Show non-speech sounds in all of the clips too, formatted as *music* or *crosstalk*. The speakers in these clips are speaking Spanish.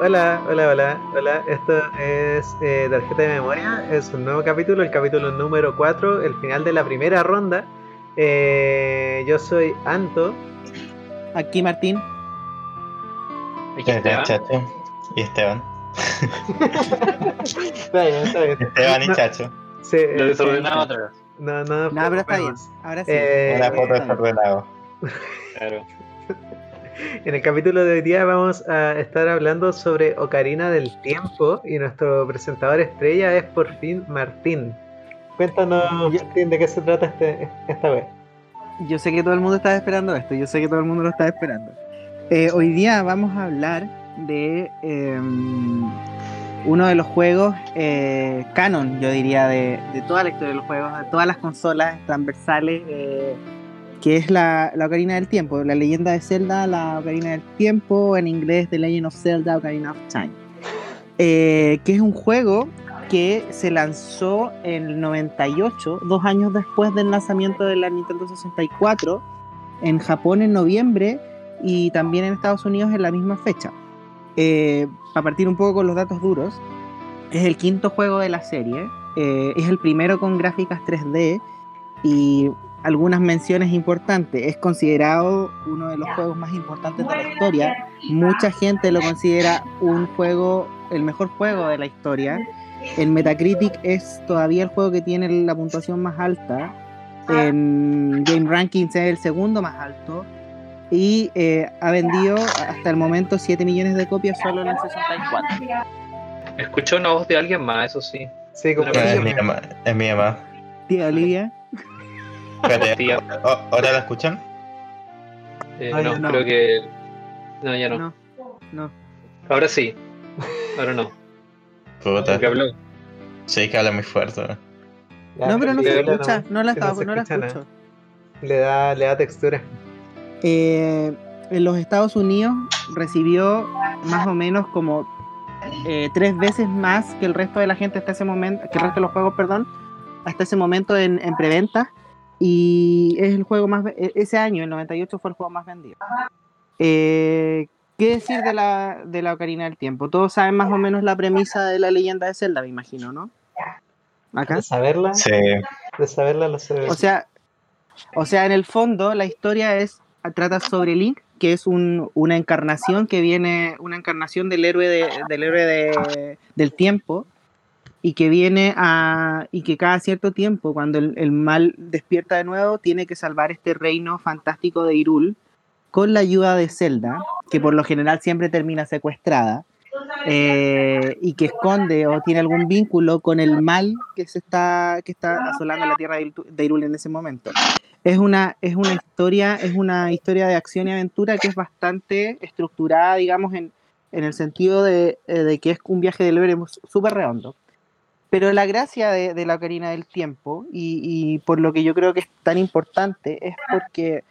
Hola, hola, hola, hola. Esto es eh, Tarjeta de Memoria. Es un nuevo capítulo, el capítulo número 4, el final de la primera ronda. Eh, yo soy Anto. Aquí Martín. Aquí Esteban. Chacho. Y Esteban. *laughs* está bien, está bien. Esteban y Chacho. Sí, Lo eh, desordenado otra vez. No, no, No, pero está bien. Ahora sí. Eh, Una foto está bien. desordenado. Claro. En el capítulo de hoy día vamos a estar hablando sobre Ocarina del Tiempo y nuestro presentador estrella es por fin Martín. Cuéntanos, Martín, de qué se trata este, esta vez. Yo sé que todo el mundo estaba esperando esto. Yo sé que todo el mundo lo estaba esperando. Eh, hoy día vamos a hablar de eh, uno de los juegos eh, canon, yo diría, de, de toda la historia de los juegos, de todas las consolas transversales, eh, que es la, la Ocarina del Tiempo, la leyenda de Zelda, la Ocarina del Tiempo, en inglés The Legend of Zelda, Ocarina of Time. Eh, que es un juego que se lanzó en el 98, dos años después del lanzamiento de la Nintendo 64, en Japón en noviembre y también en Estados Unidos en la misma fecha. Eh, para partir un poco con los datos duros, es el quinto juego de la serie, eh, es el primero con gráficas 3D y algunas menciones importantes. Es considerado uno de los juegos más importantes de la historia. Mucha gente lo considera un juego, el mejor juego de la historia. En Metacritic es todavía el juego que tiene la puntuación más alta. En Game Rankings es el segundo más alto. Y eh, ha vendido hasta el momento 7 millones de copias solo en el 64. Escuché una voz de alguien más, eso sí. Sí, como Pero Es que- mi mamá. Es mi mamá. Tía Olivia. Espérate, Tía. ¿o- ¿Ahora la escuchan? Eh, Ay, no, no. creo que. No, ya no. No, no. Ahora sí. Ahora no. Puta. Habló. Sí, que habla muy fuerte. Ya, No, pero no se escucha. No la, estaba, no la escucho. Le da, le da textura. Eh, en los Estados Unidos recibió más o menos como eh, tres veces más que el resto de la gente hasta ese momento, que el resto de los juegos, perdón, hasta ese momento en, en preventa. Y es el juego más, e- ese año, el 98, fue el juego más vendido. Eh, ¿Qué decir de la, de la Ocarina del Tiempo? Todos saben más o menos la premisa de la leyenda de Zelda, me imagino, ¿no? Acá. De saberla, Sí. de saberla lo sé. O sea, o sea, en el fondo la historia es trata sobre Link, que es un- una encarnación que viene, una encarnación del héroe de- del héroe de- del tiempo y que viene a y que cada cierto tiempo, cuando el, el mal despierta de nuevo, tiene que salvar este reino fantástico de Hyrule con la ayuda de Zelda, que por lo general siempre termina secuestrada. eh, y que esconde o tiene algún vínculo con el mal que se está que está asolando la tierra de de Hyrule en ese momento. Es una es una historia es una historia de acción y aventura que es bastante estructurada, digamos, en, en el sentido de, eh, de que es un viaje del héroe súper redondo. Pero la gracia de, la Ocarina del Tiempo, y, y por lo que yo creo que es tan importante, es porque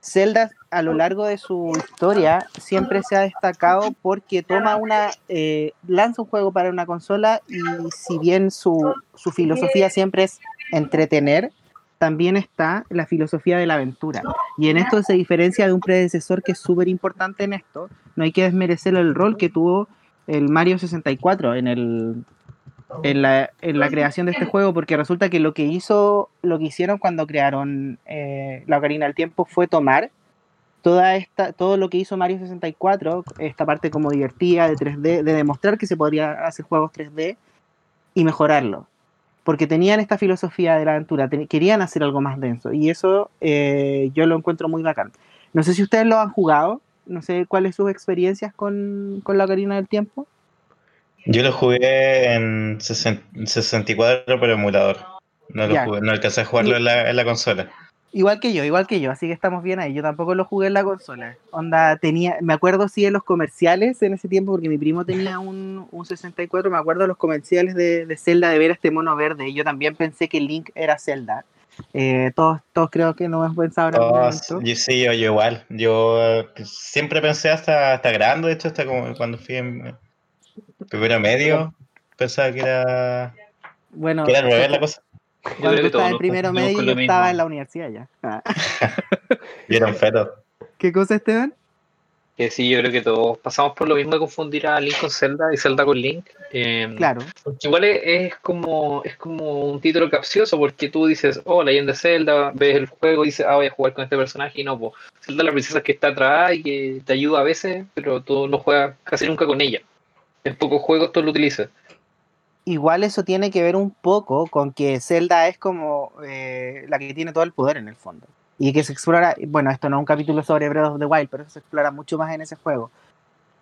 Zelda a lo largo de su historia siempre se ha destacado porque toma una, eh, lanza un juego para una consola y si bien su, su filosofía siempre es entretener, también está la filosofía de la aventura. Y en esto se diferencia de un predecesor que es súper importante en esto. No hay que desmerecer el rol que tuvo el Mario 64 en el, en la, en la creación de este juego, porque resulta que lo que hizo, lo que hicieron cuando crearon eh, la Ocarina del Tiempo fue tomar toda esta, todo lo que hizo Mario 64, esta parte como divertida de 3D, de demostrar que se podría hacer juegos 3D y mejorarlo. Porque tenían esta filosofía de la aventura, ten- querían hacer algo más denso. Y eso eh, yo lo encuentro muy bacán. No sé si ustedes lo han jugado, no sé cuáles sus experiencias con, con la Ocarina del Tiempo. Yo lo jugué en 60 64 por emulador. No, lo jugué, no alcancé a jugarlo en la, en la consola. Igual que yo, igual que yo, así que estamos bien ahí. Yo tampoco lo jugué en la consola. Onda, tenía, me acuerdo sí de los comerciales en ese tiempo, porque mi primo tenía un, un 64, me acuerdo de los comerciales de, de Zelda, de ver a este mono verde. Y yo también pensé que Link era Zelda. Eh, todos, todos creo que no hemos pensado Todos- momento. yo, sí, yo, yo igual. Yo eh, siempre pensé hasta, hasta grande, de hecho, hasta como cuando fui en primero medio, pensaba que era, Bueno, que era la cosa. Yo cuando creo tú que estabas todos en primero medio, yo estaba mismo. en la universidad ya. Ah. *laughs* Yo era un feto. ¿Qué cosa, Esteban? Que sí, yo creo que todos pasamos por lo mismo de confundir a Link con Zelda y Zelda con Link. Eh, Claro. igual es, es como es como un título capcioso porque tú dices, oh, Leyenda de Zelda, ves el juego y dices, ah, voy a jugar con este personaje y no, pues Zelda es la princesa que está atrás y que te ayuda a veces, pero tú no juegas casi nunca con ella. En pocos juegos tú lo utilizas. Igual eso tiene que ver un poco con que Zelda es como eh, la que tiene todo el poder en el fondo. Y que se explora, bueno, esto no es un capítulo sobre Breath of the Wild, pero eso se explora mucho más en ese juego.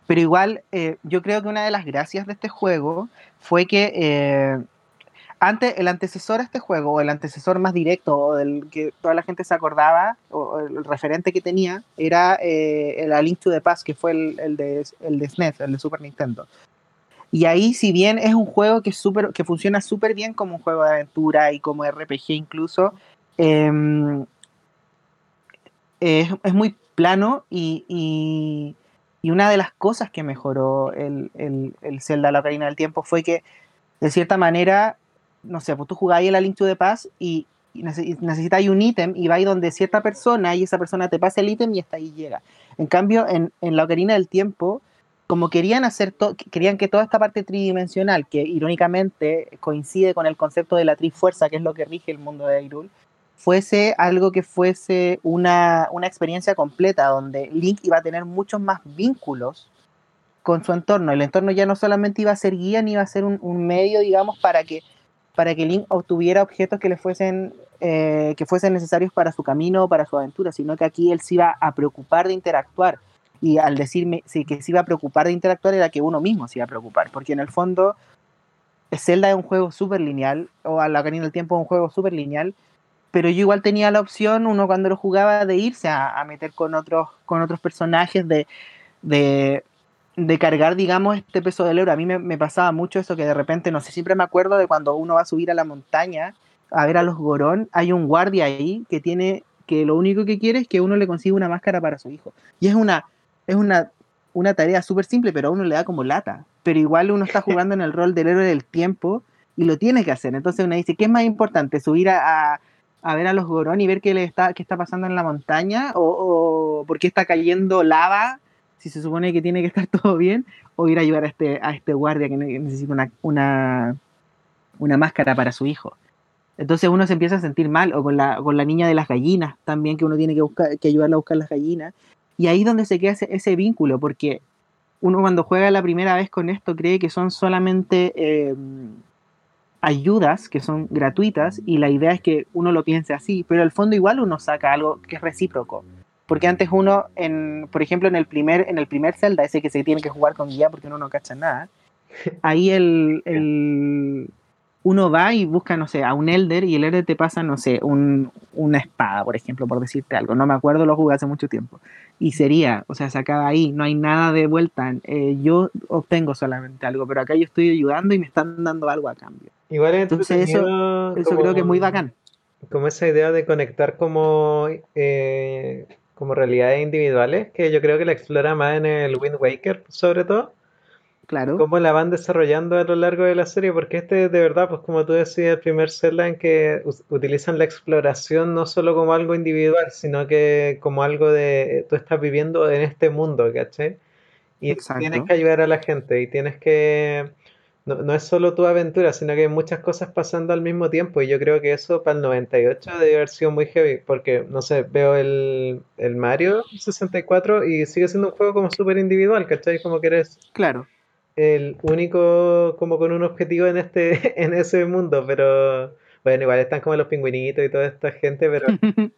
Pero igual, eh, yo creo que una de las gracias de este juego fue que eh, antes, el antecesor a este juego, o el antecesor más directo, o del que toda la gente se acordaba, o, el referente que tenía, era el A Link to the Past, que fue el, el de, el de SNES, el de Super Nintendo. Y ahí, si bien es un juego que, es súper- que funciona súper bien como un juego de aventura y como RPG incluso, em, es, es muy plano y, y- una de las cosas que mejoró el, el, el Zelda La Ocarina del Tiempo fue que, de cierta manera, no sé, pues tú jugáis el A Link to the Past y, y necesitáis un ítem y vais donde cierta persona y esa persona te pasa el ítem y hasta ahí llega. En cambio, en, en La Ocarina del Tiempo, como querían hacer querían que toda esta parte tridimensional, que irónicamente coincide con el concepto de la trifuerza, que es lo que rige el mundo de Hyrule, fuese algo que fuese una, una experiencia completa, donde Link iba a tener muchos más vínculos con su entorno. El entorno ya no solamente iba a ser guía, ni iba a ser un, un medio, digamos, para que, para que Link obtuviera objetos que le fuesen, eh, que fuesen necesarios para su camino para su aventura, sino que aquí él se iba a preocupar de interactuar. Y al decirme sí, que se iba a preocupar de interactuar era que uno mismo se iba a preocupar, porque en el fondo Zelda es un juego súper lineal, o a la del Tiempo es un juego súper lineal, pero yo igual tenía la opción, uno cuando lo jugaba, de irse a, meter con otros, con otros personajes, de, de, de cargar, digamos, este peso del euro. A mí me, me pasaba mucho eso que de repente, no sé, siempre me acuerdo de cuando uno va a subir a la montaña a ver a los Gorón, hay un guardia ahí que tiene, que lo único que quiere es que uno le consiga una máscara para su hijo. Y es una, es una, una tarea súper simple, pero a uno le da como lata. Pero igual uno está *laughs* jugando en el rol del héroe del tiempo y lo tiene que hacer. Entonces uno dice, ¿qué es más importante? ¿Subir a, a, a ver a los Gorón y ver qué, le está, qué está pasando en la montaña? ¿O, o por qué está cayendo lava? Si se supone que tiene que estar *laughs* todo bien. ¿O ir a ayudar a este, a este guardia que ne- necesita una, una, una máscara para su hijo? Entonces uno se empieza a sentir mal, o con la, con la niña de las gallinas también, que uno tiene que, buscar, que ayudarla a buscar las gallinas. Y ahí es donde se queda ese, vínculo, porque uno cuando juega la primera vez con esto cree que son solamente eh, ayudas que son gratuitas y la idea es que uno lo piense así, pero al fondo igual uno saca algo que es recíproco. Porque antes uno, en, por ejemplo, en el primer, en el primer Zelda, ese que se tiene que jugar con guía porque uno no cacha nada, ahí el, uno va y busca, no sé, a un Elder y el Elder te pasa, no sé, un, una espada, por ejemplo, por decirte algo. No me acuerdo, lo jugué hace mucho tiempo. Y sería, o sea, se acaba ahí, no hay nada de vuelta. Eh, yo obtengo solamente algo, pero acá yo estoy ayudando y me están dando algo a cambio. Igual es Entonces eso, eso como- creo que es muy bacán. Como esa idea de conectar como, eh, como realidades individuales, que yo creo que la explora más en el Wind Waker, sobre todo. Claro. cómo la van desarrollando a lo largo de la serie, porque este de verdad, pues como tú decías, el primer Zelda en que utilizan la exploración no solo como algo individual, sino que como algo de tú estás viviendo en este mundo, ¿cachai? Y Exacto. tienes que ayudar a la gente y tienes que... No, no es solo tu aventura, sino que hay muchas cosas pasando al mismo tiempo y yo creo que eso para el 98 debe haber sido muy heavy, porque, no sé, veo el, el Mario 64 y sigue siendo un juego como súper individual, ¿cachai? Como que eres Claro. El único como con un objetivo en este *laughs* en ese mundo, pero bueno, igual están como los pingüinitos y toda esta gente, pero *laughs*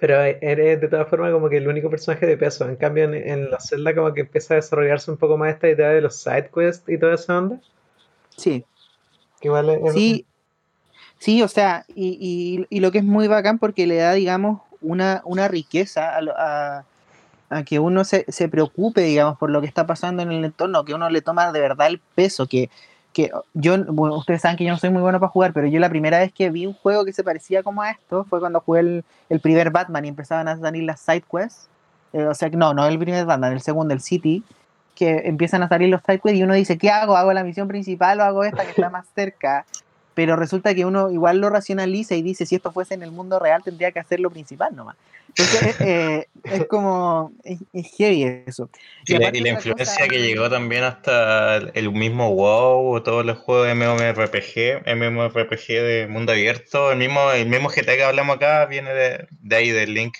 pero eres de todas formas como que el único personaje de peso. En cambio en, en la celda como que empieza a desarrollarse un poco más esta idea de los side quests y toda esa onda, Sí. que igual es- Sí, sí, o sea, y, y- y lo que es muy bacán porque le da, digamos, una, una riqueza a, a- a que uno se, se preocupe, digamos, por lo que está pasando en el entorno, que uno le toma de verdad el peso, que, que yo, bueno, ustedes saben que yo no soy muy bueno para jugar, pero yo la primera vez que vi un juego que se parecía como a esto fue cuando jugué el, el primer Batman y empezaban a salir las side quests, eh, o sea, no, no el primer Batman, el segundo, el City, que empiezan a salir los side quests y uno dice, ¿qué hago? ¿Hago la misión principal o hago esta que está más cerca? Pero resulta que uno igual lo racionaliza y dice, si esto fuese en el mundo real, tendría que hacer lo principal nomás. Entonces, eh, es como, es, es heavy eso. Y, la, y influencia cosa- que llegó también hasta el- mismo WoW o todos los juegos de MMORPG, MMORPG de mundo abierto, el mismo, el mismo GTA que hablamos acá viene de, de ahí, del Link,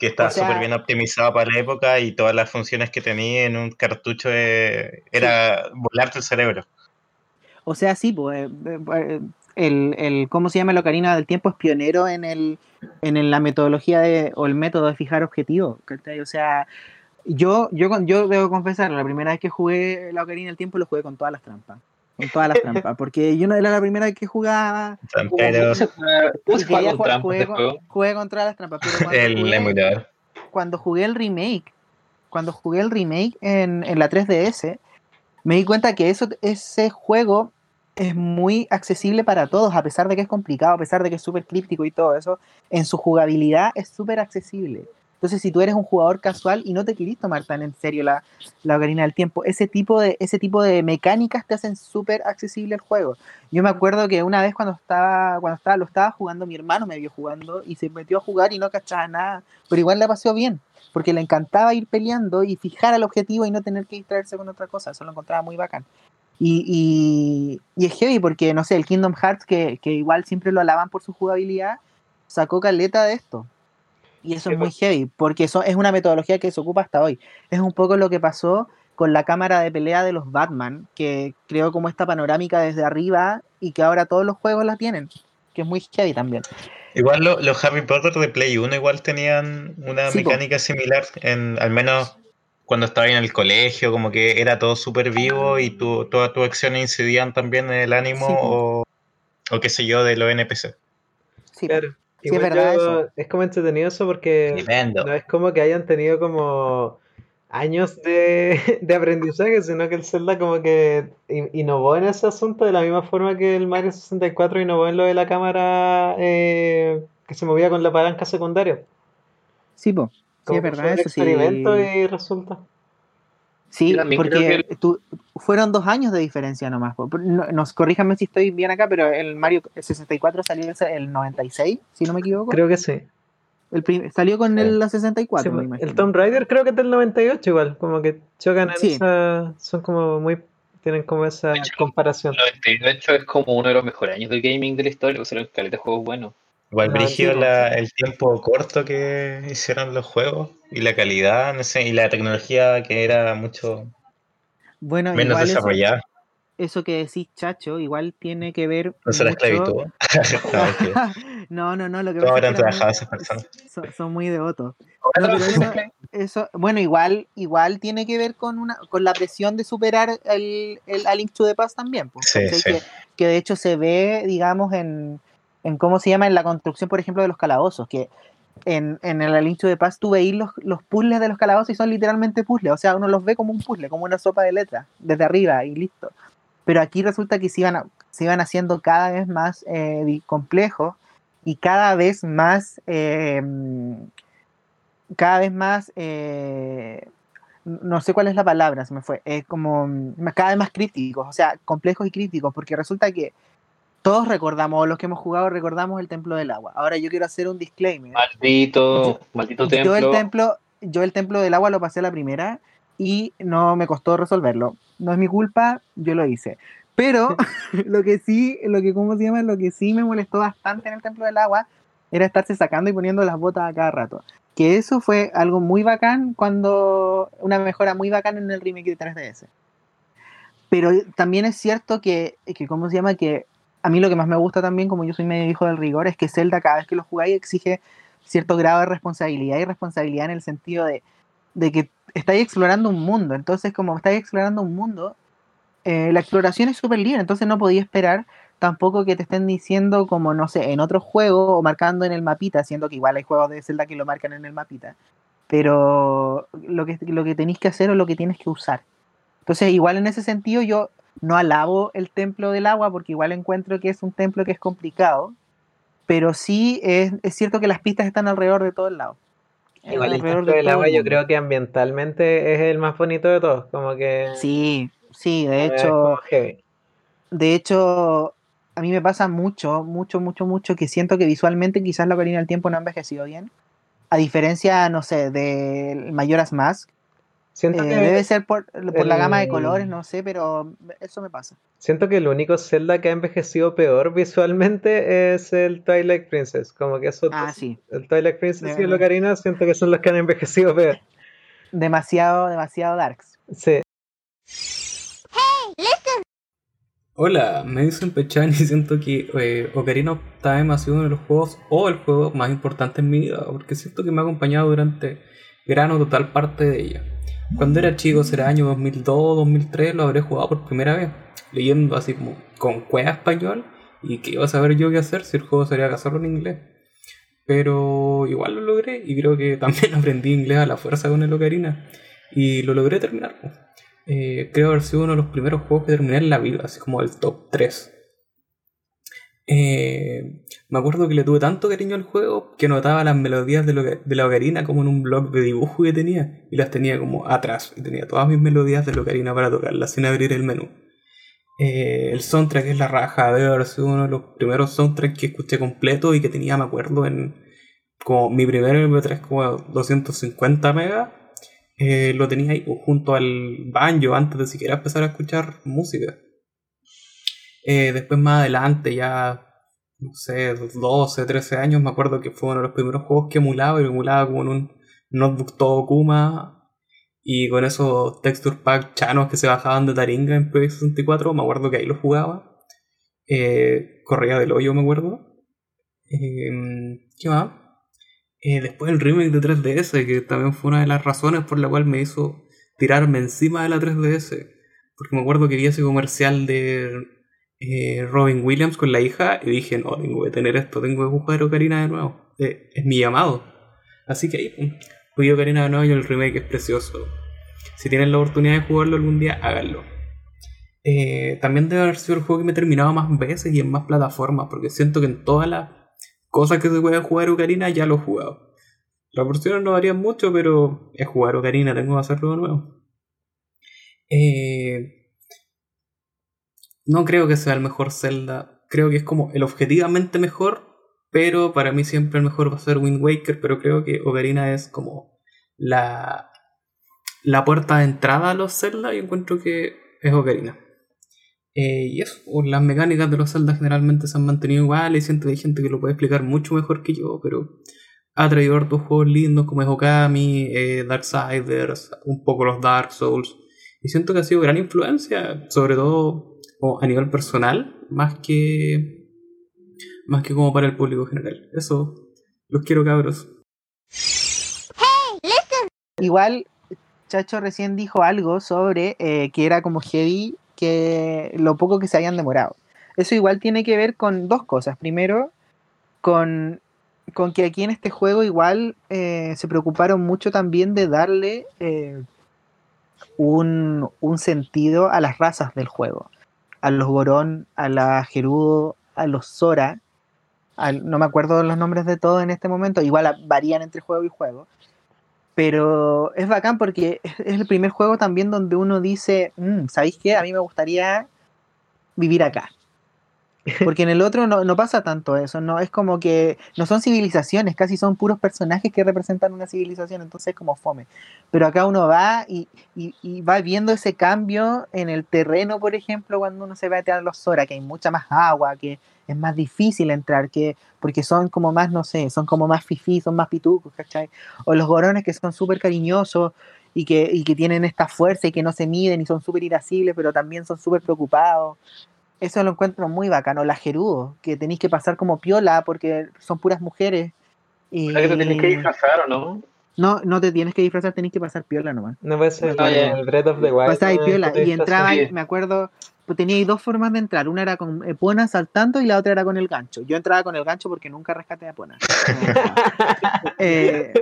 que está O sea- súper bien optimizado para la época y todas las funciones que tenía en un cartucho de- era volarte el cerebro. O sea, sí, pues, eh, eh, el, el, ¿cómo se llama? El Ocarina del Tiempo es pionero en, el, en el- la metodología de, o el método de fijar objetivos. O sea, yo, yo, con- yo debo confesar, la primera vez que jugué la Ocarina del Tiempo lo jugué con todas las trampas. Con todas las trampas, *laughs* porque yo no era la primera vez que jugaba. ¿Cómo, Pero cómo se juega, cómo se y quería juega con jugar- trampas jugué, este con, juego? jugué con todas las trampas. Pero cuando el jugué- emulador. cuando jugué el remake, cuando jugué el remake en, en la 3DS, me di cuenta que eso, ese juego es muy accesible para todos, a pesar de que es complicado, a pesar de que es súper críptico y todo eso, en su jugabilidad es súper accesible. Entonces, si tú eres un jugador casual y no te querís tomar tan en serio la, la Ocarina del Tiempo, ese tipo de, ese tipo de mecánicas te hacen súper accesible el juego. Yo me acuerdo que una vez cuando estaba, cuando estaba, lo estaba jugando, mi hermano me vio jugando y se metió a jugar y no cachaba nada, pero igual la pasó bien, porque le encantaba ir peleando y fijar al objetivo y no tener que distraerse con otra cosa, eso lo encontraba muy bacán. Y, y, y es heavy porque, no sé, el Kingdom Hearts, que, que igual siempre lo alaban por su jugabilidad, sacó caleta de esto. Y eso es muy heavy, porque eso es una metodología que se ocupa hasta hoy. Es un poco lo que pasó con la cámara de pelea de los Batman, que creó como esta panorámica desde arriba y que ahora todos los juegos la tienen, que es muy heavy también. Igual lo- los Harry Potter de Play 1 igual tenían una Sí, po. mecánica similar, en, al menos cuando estaba en el colegio, como que era todo súper vivo y tu, todas tus acciones incidían también en el ánimo Sí, o, o qué sé yo de los NPC. Sí, Claro. Sí, es verdad yo- eso. es como entretenido eso porque Tremendo. no es como que hayan tenido como años de, *laughs* de aprendizaje, sino que el Zelda como que in- innovó en ese asunto de la misma forma que el Mario 64 innovó en lo de la cámara eh, que se movía con la palanca secundaria. sí, Como es verdad un eso. Sí. experimento y resulta. Sí, porque que tú- fueron dos años de diferencia nomás. No- nos corríjame si estoy bien acá, pero el Mario 64 salió el- el 96, si no me equivoco. Creo que sí. El prim- salió con el la 64, Sí, me imagino. el Tomb Raider creo que es del 98 igual, como que chocan en Sí. esa, son como muy, tienen como esa De hecho, comparación. el 98 es como uno de los mejores años del gaming de la historia, o sea, un caleta de juegos buenos. Igual No, brígido sí, la- el tiempo corto que hicieron los juegos y la calidad, no sé, y la tecnología que era mucho Bueno, menos igual eso, desarrollada. eso que decís, Chacho, igual tiene que ver. No será mucho- esclavitud. *laughs* *laughs* No, mentira. no, no, no, lo que ¿Cómo pasa habrán es que eran trabajado esas personas? son, son muy devotos. No, pero *laughs* eso- Eso, bueno, igual, igual tiene que ver con una, con la presión de superar el, el A Link to the Past también, pues, Sí, sí. Que, que de hecho se ve, digamos, en, en cómo se llama, en la construcción, por ejemplo, de los calabozos, que en, en el A Link to the Past tú veís los, los puzzles de los calabozos y son literalmente puzzles, o sea, uno los ve como un puzzle, como una sopa de letras, desde arriba y listo. Pero aquí resulta que se iban, se iban haciendo cada vez más eh, complejos y cada vez más eh, cada vez más eh, no sé cuál es la palabra, se me fue, es como cada vez más críticos, o sea, complejos y críticos, porque resulta que todos recordamos, o los que hemos jugado recordamos el Templo del Agua. Ahora yo quiero hacer un disclaimer. Maldito, *laughs* maldito templo. Yo el templo, yo el templo del agua lo pasé a la primera y no me costó resolverlo. No es mi culpa, yo lo hice. Pero *laughs* lo que sí, lo que cómo se llama, lo que sí me molestó bastante en el templo del agua era estarse sacando y poniendo las botas a cada rato. Que eso fue algo muy bacán cuando una mejora muy bacán en el remake de 3DS. Pero también es cierto que, que ¿cómo se llama? Que a mí lo que más me gusta también, como yo soy medio hijo del rigor, es que Zelda cada vez que lo jugáis exige cierto grado de responsabilidad y responsabilidad en el sentido de, que estáis explorando un mundo. Entonces, como estáis explorando un mundo, eh, la exploración es súper libre, entonces no podía esperar tampoco que te estén diciendo como, no sé, en otro juego o marcando en el mapita, siendo que igual hay juegos de Zelda que lo marcan en el mapita, pero lo que, lo que tenéis que hacer o lo que tienes que usar. Entonces, igual en ese sentido yo no alabo el templo del agua porque igual encuentro que es un templo que es complicado, pero sí es, es cierto que las pistas están alrededor de todo el lado. Igual el templo de del agua yo creo que ambientalmente es el más bonito de todos, como que Sí, sí, de hecho, de hecho, a mí me pasa mucho, mucho, mucho, mucho que siento que visualmente quizás la Ocarina del Tiempo no ha envejecido bien. A diferencia, no sé, de Mayoras Mask. Siento Eh, que, debe ser por, por la gama de el- colores, no sé, pero eso me pasa. siento que el único Zelda que ha envejecido peor visualmente es el Twilight Princess. Como que esos Ah, sí. el Twilight Princess y el De- Ocarina siento que son los que han envejecido peor. Demasiado, demasiado darks. Sí. Hola, me dicen Pechan y siento que eh, Ocarina of Time ha sido uno de los juegos o el juego más importante en mi vida, porque siento que me ha acompañado durante gran o total parte de ella. Cuando era chico, será año 2002, 2003, lo habré jugado por primera vez, leyendo así como con cueva español y que iba a saber yo qué hacer si el juego sería hacerlo en inglés. Pero igual lo logré y creo que *laughs* también aprendí inglés a la fuerza con el Ocarina y lo logré terminar. Eh, creo haber sido uno de los primeros juegos que terminé en la vida, así como el top 3. Eh, me acuerdo que le tuve tanto cariño al juego que notaba las melodías de, lo- de la ocarina como en un blog de dibujo que tenía y las tenía como atrás y tenía todas mis melodías de la ocarina para tocarlas sin abrir el menú. Eh, el soundtrack es la raja, debe haber sido uno de los primeros soundtracks que escuché completo y que tenía, me acuerdo, en como mi primer MP3 como 250 megas. eh, lo tenía ahí junto al banjo antes de siquiera empezar a escuchar música. Eh, después más adelante, ya, no sé, 12, 13 años, me acuerdo que fue uno de los primeros juegos que emulaba, y emulaba como en un notebook todo Kuma, y con esos texture pack chanos que se bajaban de Taringa en Project 64, me acuerdo que ahí lo jugaba. Eh, corría del hoyo, me acuerdo. Eh, ¿Qué más? Eh, después el remake de 3DS, que también fue una de las razones por la cual me hizo tirarme encima de la 3DS. Porque me acuerdo que vi ese comercial de eh, Robin Williams con la hija y dije, no, tengo que tener esto, tengo que jugar Ocarina de nuevo. Eh, es mi llamado. Así que ahí, jugué Ocarina de nuevo y el remake es precioso. Si tienen la oportunidad de jugarlo algún día, háganlo. Eh, también debe haber sido el juego que me he terminado más veces y en más plataformas, porque siento que en todas las cosas que se pueden jugar Ocarina ya lo he jugado. Las versiones no varían mucho, pero es jugar Ocarina, tengo que hacerlo de nuevo. Eh, no creo que sea el mejor Zelda. Creo que es como el objetivamente mejor. Pero para mí siempre el mejor va a ser Wind Waker. Pero creo que Ocarina es como la, la puerta de entrada a los Zelda. Y encuentro que es Ocarina. Eh, y eso, pues, las mecánicas de los Zelda generalmente se han mantenido iguales. Y siento que hay gente que lo puede explicar mucho mejor que yo. Pero ha traído hartos juegos lindos como es Okami, eh, Darksiders, un poco los Dark Souls. Y siento que ha sido gran influencia, sobre todo como a nivel personal, más que más que como para el público general. Eso, los quiero cabros. Igual, Chacho recién dijo algo sobre eh, que era como heavy, que lo poco que se habían demorado. Eso igual tiene que ver con dos cosas. Primero, con, con que aquí en este juego igual eh, se preocuparon mucho también de darle eh, un, un sentido a las razas del juego. A los Gorón, a la Gerudo, a los Zora. al- no me acuerdo los nombres de todos en este momento. Igual varían entre juego y juego. Pero es bacán porque es es el primer juego también donde uno dice, "Mm, ¿sabéis qué? A mí me gustaría vivir acá. Porque en el otro no, no pasa tanto eso, no es como que no son civilizaciones, casi son puros personajes que representan una civilización, entonces es como fome. Pero acá uno va y, y- va viendo ese cambio en el terreno, por ejemplo, cuando uno se va a tirar los Zora, que hay mucha más agua, que es más difícil entrar, que porque son como más, no sé, son como más fifí, son más pitucos, ¿cachai? O los gorones que son súper cariñosos y que, y que tienen esta fuerza y que no se miden y son súper irascibles, pero también son súper preocupados. Eso lo encuentro muy bacano. La Gerudo, que tenéis que pasar como piola porque son puras mujeres. Y... ¿Verdad que te tenés que disfrazar o no? No, no te tienes que disfrazar, tenés que pasar piola nomás. No puede ser ya. el Breath of the Wild. Pasabais ¿no? piola y entraba, Sí. me acuerdo, pues teníais dos formas de entrar. Una era con Epona saltando y la otra era con el gancho. Yo entraba con el gancho porque nunca rescaté a Epona. *laughs* Eh,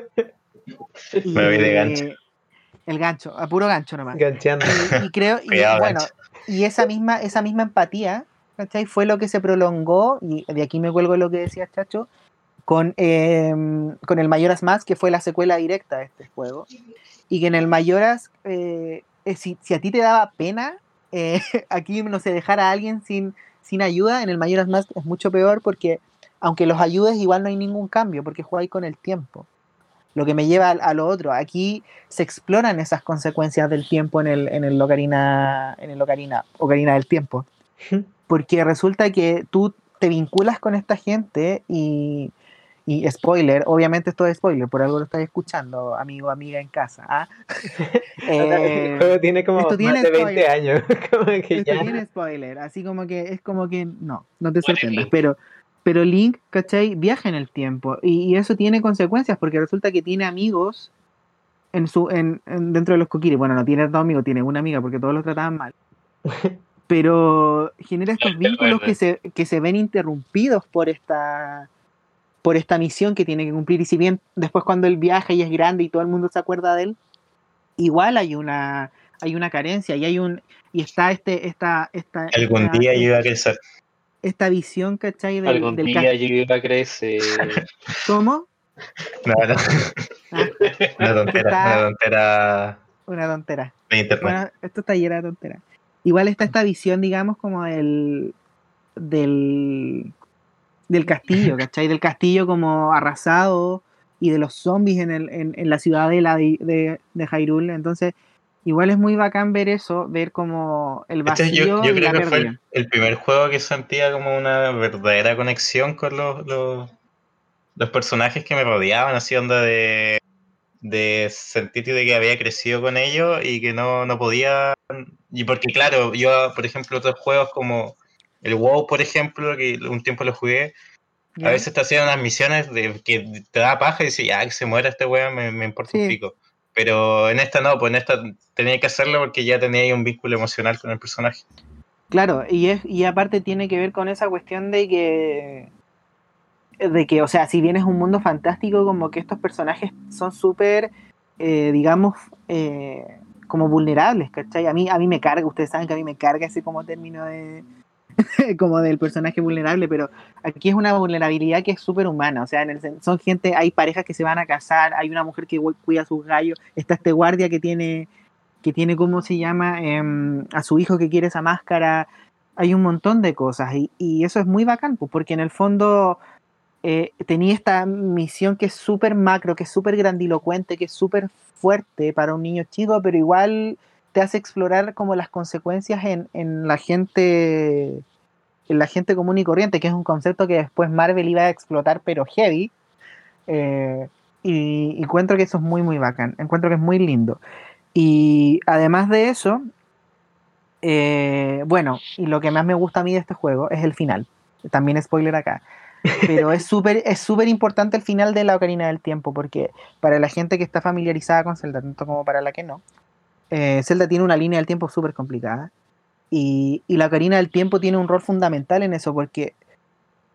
y, Me voy de gancho. El gancho, a puro gancho nomás. Gancheando. y, y creo y Cuidado, bueno gancho. Y esa misma esa misma empatía ¿cachai? fue lo que se prolongó y de aquí me cuelgo lo que decía Chacho con eh, con el Mayoras Más que fue la secuela directa de este juego y que en el Mayoras eh, eh, si, si a ti te daba pena eh, *laughs* aquí no sé dejar a alguien sin sin ayuda, en el Majora's Mask es mucho peor porque aunque los ayudes igual no hay ningún cambio porque jugáis con el tiempo. Lo que me lleva a, a lo otro, aquí se exploran esas consecuencias del tiempo en el, en el Ocarina, en el Ocarina, Ocarina del Tiempo. *laughs* Porque resulta que tú te vinculas con esta gente y, y spoiler, obviamente esto es spoiler, por algo lo estás escuchando, amigo, amiga en casa. ¿ah? *laughs* Eh, el juego tiene como esto más tiene de 20 spoiler. años. *laughs* como que esto ya- tiene spoiler, así como que es como que no, no te sorprendas, pero pero Link, ¿cachai? Viaja en el tiempo y, y eso tiene consecuencias porque resulta que tiene amigos en su en, en- dentro de los Kokiri. Bueno, no tiene dos amigos, tiene una amiga porque todos los trataban mal. *laughs* Pero genera estos vínculos que se, que se ven interrumpidos por esta por esta misión que tiene que cumplir y si bien después cuando él viaja y es grande y todo el mundo se acuerda de él, igual hay una hay una carencia y hay un y está este esta esta Algún esta- día yo iba a crecer. Esta visión, ¿cachai? Del, Algún del día yo iba a crecer. *laughs* ¿Cómo? No, no, Ah, una tontera, Está- una tontera una tontera. Bueno, esto está lleno de tonteras. Igual está esta visión, digamos, como del. del. del castillo, ¿cachai? Del castillo como arrasado y de los zombies en, el, en, en la ciudad de, la, de, de Hyrule. Entonces, igual es muy bacán ver eso, ver como el Este vacío yo, yo y la creo que fue el, el primer juego que sentía como una verdadera conexión con los, los, los personajes que me rodeaban, así onda de, de sentir de que había crecido con ellos y que no, no podía... Y porque claro, yo, por ejemplo, otros juegos como el WoW, por ejemplo, que un tiempo lo jugué, a veces te hacían unas misiones de que te da paja y dices, ya, que se muera este weón, me, me importa un Sí. pico. Pero en esta no, pues en esta tenía que hacerlo porque ya tenía ahí un vínculo emocional con el personaje. Claro, y es y aparte tiene que ver con esa cuestión de que de que, o sea, si bien es un mundo fantástico, como que estos personajes son súper, eh, digamos, eh, como vulnerables, ¿cachai? A mí, a mí me carga, ustedes saben que a mí me carga ese como término de *laughs* como del personaje vulnerable, pero aquí es una vulnerabilidad que es súper humana, o sea, en el son gente, hay parejas que se van a casar, hay una mujer que cuida a sus gallos, está este guardia que tiene, que tiene, ¿cómo se llama? Em, a su hijo que quiere esa máscara, hay un montón de cosas y, eso es muy bacán, pues, porque en el fondo eh, tenía esta misión que es súper macro, que es súper grandilocuente, que es súper fuerte para un niño chico, pero igual te hace explorar como las consecuencias en, la gente en la gente común y corriente, que es un concepto que después Marvel iba a explotar, pero heavy. Eh, y, y encuentro que eso es muy, muy bacán. Encuentro que es muy lindo. Y además de eso, eh, bueno, y lo que más me gusta a mí de este juego es el final. También spoiler acá. Pero es *laughs* súper es súper importante el final de la Ocarina del Tiempo, porque para la gente que está familiarizada con Zelda, tanto como para la que no, eh, Zelda tiene una línea del tiempo súper complicada. Y, la Ocarina del Tiempo tiene un rol fundamental en eso, porque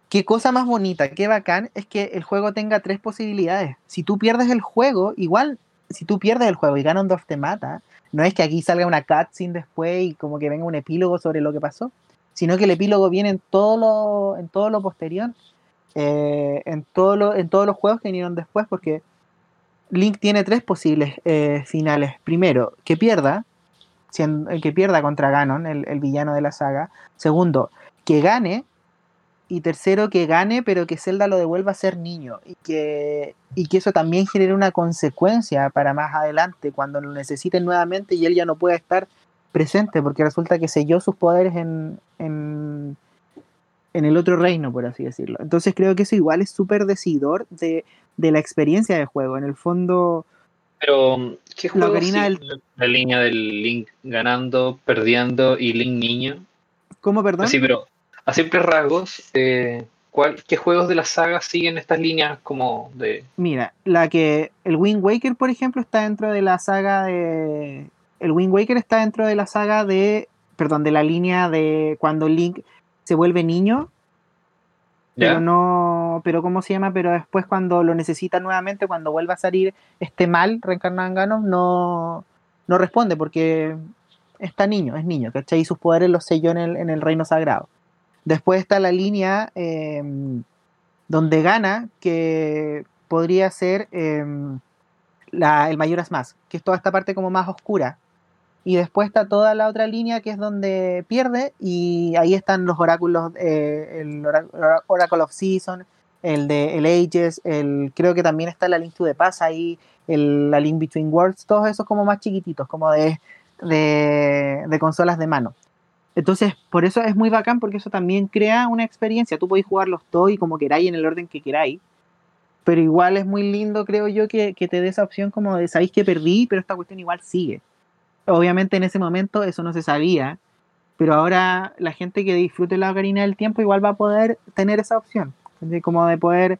qué cosa más bonita, qué bacán es que el juego tenga tres posibilidades. Si tú pierdes el juego, igual, si tú pierdes el juego y Ganondorf te mata, no es que aquí salga una cutscene después y como que venga un epílogo sobre lo que pasó, sino que el epílogo viene en todo lo, en todo lo posterior, eh, en, todo lo, en todos los juegos que vinieron después, porque Link tiene tres posibles eh, finales. Primero, que pierda, que pierda contra Ganon, el, el villano de la saga. Segundo, que gane. Y tercero, que gane, pero que Zelda lo devuelva a ser niño. Y que, y que eso también genere una consecuencia para más adelante, cuando lo necesiten nuevamente y él ya no pueda estar presente, porque resulta que selló sus poderes en, en, en el otro reino, por así decirlo. Entonces creo que eso igual es súper decidor de, de la experiencia de juego. En el fondo, Pero, ¿qué La juego del- la línea del Link ganando, perdiendo y Link niño? ¿cómo, perdón? Así, pero a simples rasgos, eh, ¿cuál, ¿qué juegos de la saga siguen estas líneas como de... Mira, la que el Wind Waker, por ejemplo, está dentro de la saga de el Wind Waker está dentro de la saga de perdón, de la línea de cuando Link se vuelve niño, Pero no, pero ¿cómo se llama? Pero después cuando lo necesita nuevamente, cuando vuelva a salir este mal reencarnado en Ganon, no, no responde porque está niño, es niño, ¿cachai? Y sus poderes los selló en el, en el reino sagrado. Después está la línea eh, donde gana, que podría ser eh, la, el Majora's Mask, que es toda esta parte como más oscura. Y después está toda la otra línea que es donde pierde y ahí están los oráculos, eh, el Ora- Oracle of Season, el de el Ages, el, creo que también está la Link to the Past ahí, el, la Link Between Worlds, todos esos como más chiquititos, como de, de, de consolas de mano. Entonces, por eso es muy bacán, porque eso también crea una experiencia. Tú podéis jugarlos todos y como queráis, en el orden que queráis. Pero igual es muy lindo, creo yo, que, que te dé esa opción como de, sabéis que perdí, pero esta cuestión igual sigue. Obviamente en ese momento eso no se sabía, pero ahora la gente que disfrute la Ocarina del Tiempo igual va a poder tener esa opción, de como de poder,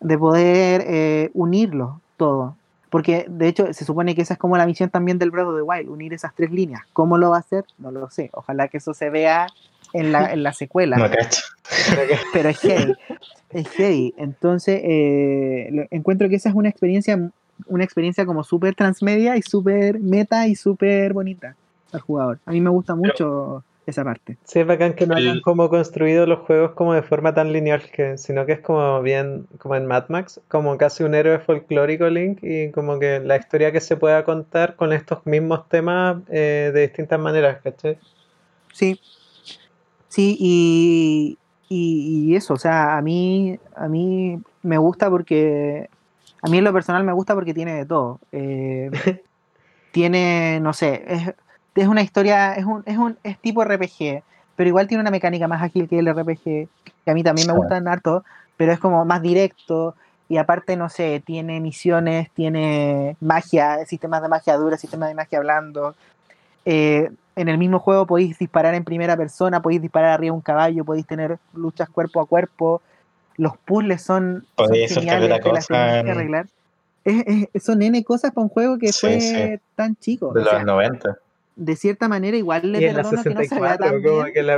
de poder eh, unirlo todo. Porque de hecho se supone que esa es como la misión también del Breath of the Wild, unir esas tres líneas. ¿Cómo lo va a hacer? No lo sé. Ojalá que eso se vea en la, en la secuela No cacho. pero es heavy. Es heavy. Entonces, eh, encuentro que esa es una experiencia, una experiencia como súper transmedia y súper meta y súper bonita al jugador. A mí me gusta mucho esa parte. Sí, es bacán que no hayan como construido los juegos como de forma tan lineal, que, sino que es como bien, como en Mad Max, como casi un héroe folclórico Link y como que la historia que se pueda contar con estos mismos temas eh, de distintas maneras, ¿cachai? Sí. Sí, y, y, y eso, o sea, a mí, a mí me gusta porque, a mí en lo personal me gusta porque tiene de todo. Eh, *laughs* tiene, no sé, es, es una historia, es un, es un es tipo RPG, pero igual tiene una mecánica más ágil que el RPG, que a mí también me gustan harto, pero es como más directo. Y aparte, no sé, tiene misiones, tiene magia, sistemas de magia dura, sistemas de magia blando. Eh, en el mismo juego podéis disparar en primera persona, podéis disparar arriba de un caballo, podéis tener luchas cuerpo a cuerpo. Los puzzles son, son geniales, las cosa que arreglar. Es, es- son N cosas para un juego que Sí, fue sí. tan chico. De O sea, los 90. de cierta manera, igual le la perdono que no se vea 64, tan como bien. que la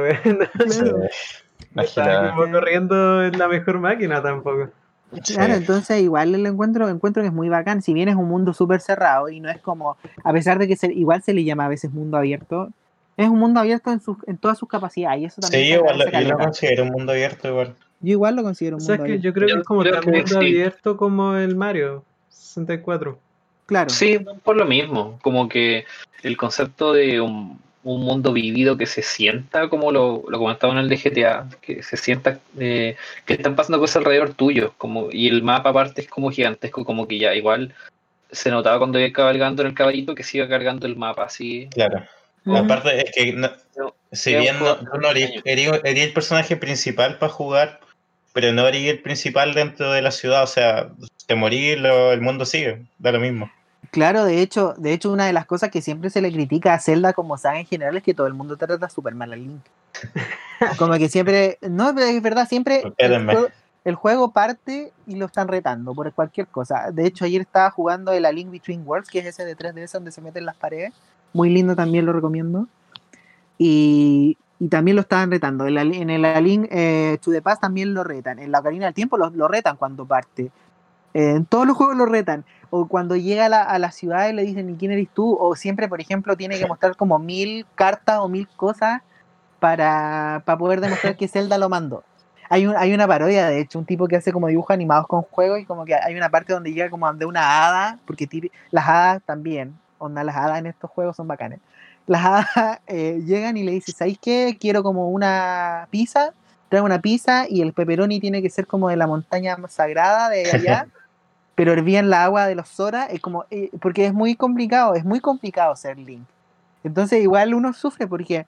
*laughs* como corriendo en la mejor máquina tampoco. Claro, Sí. entonces igual el encuentro, encuentro que es muy bacán, si bien es un mundo súper cerrado y no es como, a pesar de que se- igual se le llama a veces mundo abierto, es un mundo abierto en, sus, en todas sus capacidades y eso también Sí, igual yo lo considero un mundo abierto igual. Yo igual lo considero O un sea, mundo es que abierto. yo creo que es como tan mundo sí. abierto como el Mario 64. Claro, Sí, por lo mismo, como que el concepto de un, un mundo vivido que se sienta, como lo, lo comentaba en el de GTA, que se sienta eh, que están pasando cosas alrededor tuyo, como, y el mapa aparte es como gigantesco, como que ya igual se notaba cuando iba cabalgando en el caballito que se iba cargando el mapa, así. Claro. Aparte es que no- si bien no, no eres- eres el personaje principal para jugar, pero no eres el principal dentro de la ciudad, o sea, te morís, lo- el mundo sigue, da lo mismo. claro, de hecho, de hecho una de las cosas que siempre se le critica a Zelda como saga en general es que todo el mundo trata súper mal a Link. *laughs* Como que siempre, no, es verdad, siempre el Espérenme. juego, el juego parte y lo están retando por cualquier cosa. De hecho, ayer estaba jugando el A Link Between Worlds, que es ese de 3DS donde se meten las paredes. Muy lindo también, lo recomiendo. Y, y también lo estaban retando. En, el A Link eh, to the Past también lo retan. En la Ocarina del Tiempo lo, retan cuando parte. Eh, en todos los juegos lo retan. O cuando llega a la, a la ciudad y le dicen, ¿y quién eres tú? O siempre, por ejemplo, tiene que mostrar como mil cartas o mil cosas para, para poder demostrar que Zelda lo mandó. Hay, un, hay una parodia, de hecho, un tipo que hace como dibujos animados con juegos y como que hay una parte donde llega como de una hada, porque las hadas también, onda, las hadas en estos juegos son bacanes. Las hadas *laughs* eh, llegan y le dicen, ¿sabéis qué? Quiero como una pizza, trae una pizza y el pepperoni tiene que ser como de la montaña sagrada de allá, *laughs* pero hervían la agua de los Zora, es como, eh, porque es muy complicado, es muy complicado ser Link. Entonces igual uno sufre porque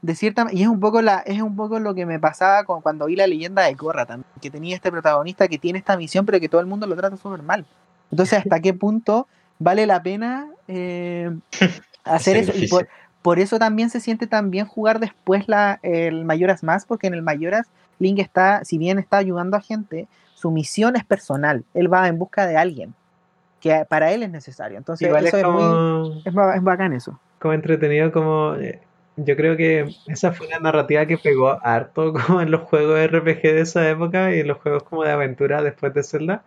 de cierta y es un poco la es un poco lo que me pasaba con cuando vi la leyenda de Korra también, que tenía este protagonista que tiene esta misión pero que todo el mundo lo trata súper mal. Entonces, ¿hasta qué punto vale la pena eh, *laughs* hacer eso? Y por, por eso también se siente tan bien jugar después la, el Mayoras Más, porque en el Mayoras Link está, si bien está ayudando a gente, su misión es personal. Él va en busca de alguien que para él es necesario. Entonces, Igual es eso es, muy como, es, ba- es bacán eso. como entretenido, como eh, yo creo que esa fue una narrativa que pegó harto *laughs* como en los juegos RPG de esa época y en los juegos como de aventura después de Zelda.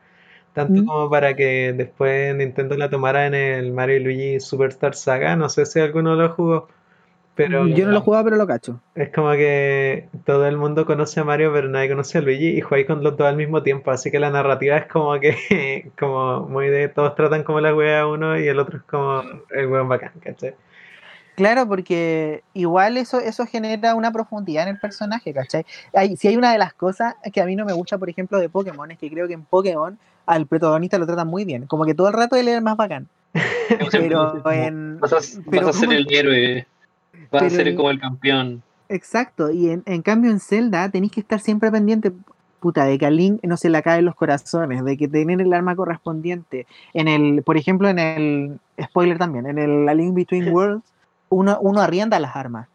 Tanto Mm. como para que después Nintendo la tomara en el Mario y Luigi Superstar Saga. No sé si alguno lo jugó. Pero Yo no lo he jugado, pero lo cacho. es como que todo el mundo conoce a Mario, pero nadie conoce a Luigi y jugáis con los dos al mismo tiempo. Así que la narrativa es como que, *laughs* como muy de todos tratan como la wea uno y el otro es como el weón bacán, ¿cachai? Claro, porque igual eso, eso genera una profundidad en el personaje, ¿cachai? Hay, si hay una de las cosas que a mí no me gusta, por ejemplo, de Pokémon, es que creo que en Pokémon al protagonista lo tratan muy bien. Como que todo el rato él es el más bacán. *laughs* Pero en. Vas a, pero vas a ser el héroe. Vas a ser como el campeón. Exacto, y en, en cambio en Zelda tenéis que estar siempre pendiente, puta, de que a Link no se le caen los corazones, de que tener el arma correspondiente. En el, por ejemplo, en el, spoiler también, en el A Link Between *laughs* Worlds, uno, uno arrienda las armas.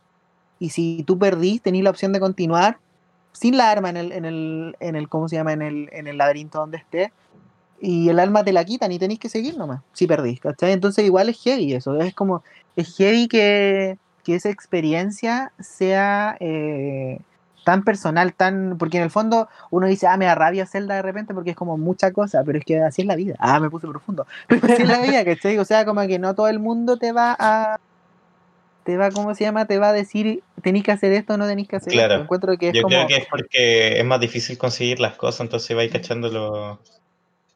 Y si tú perdís, tenéis la opción de continuar sin la arma en el, en el, en el ¿cómo se llama? En el, en el laberinto donde esté. Y el arma te la quitan y tenéis que seguir nomás, si perdís, ¿cachai? Entonces igual es heavy eso, es como, es heavy que, que esa experiencia sea eh, tan personal, tan. Porque en el fondo uno dice, ah, me da rabia Zelda de repente porque es como mucha cosa, pero es que así es la vida. Ah, me puse profundo. *laughs* Pero así es la vida, ¿cachai? O sea, como que no todo el mundo te va a. Te va, ¿cómo se llama? Te va a decir, tenéis que hacer esto o no tenéis que hacer Claro. esto. Encuentro que es Yo como. creo que es porque es más difícil conseguir las cosas, entonces vais cachando lo.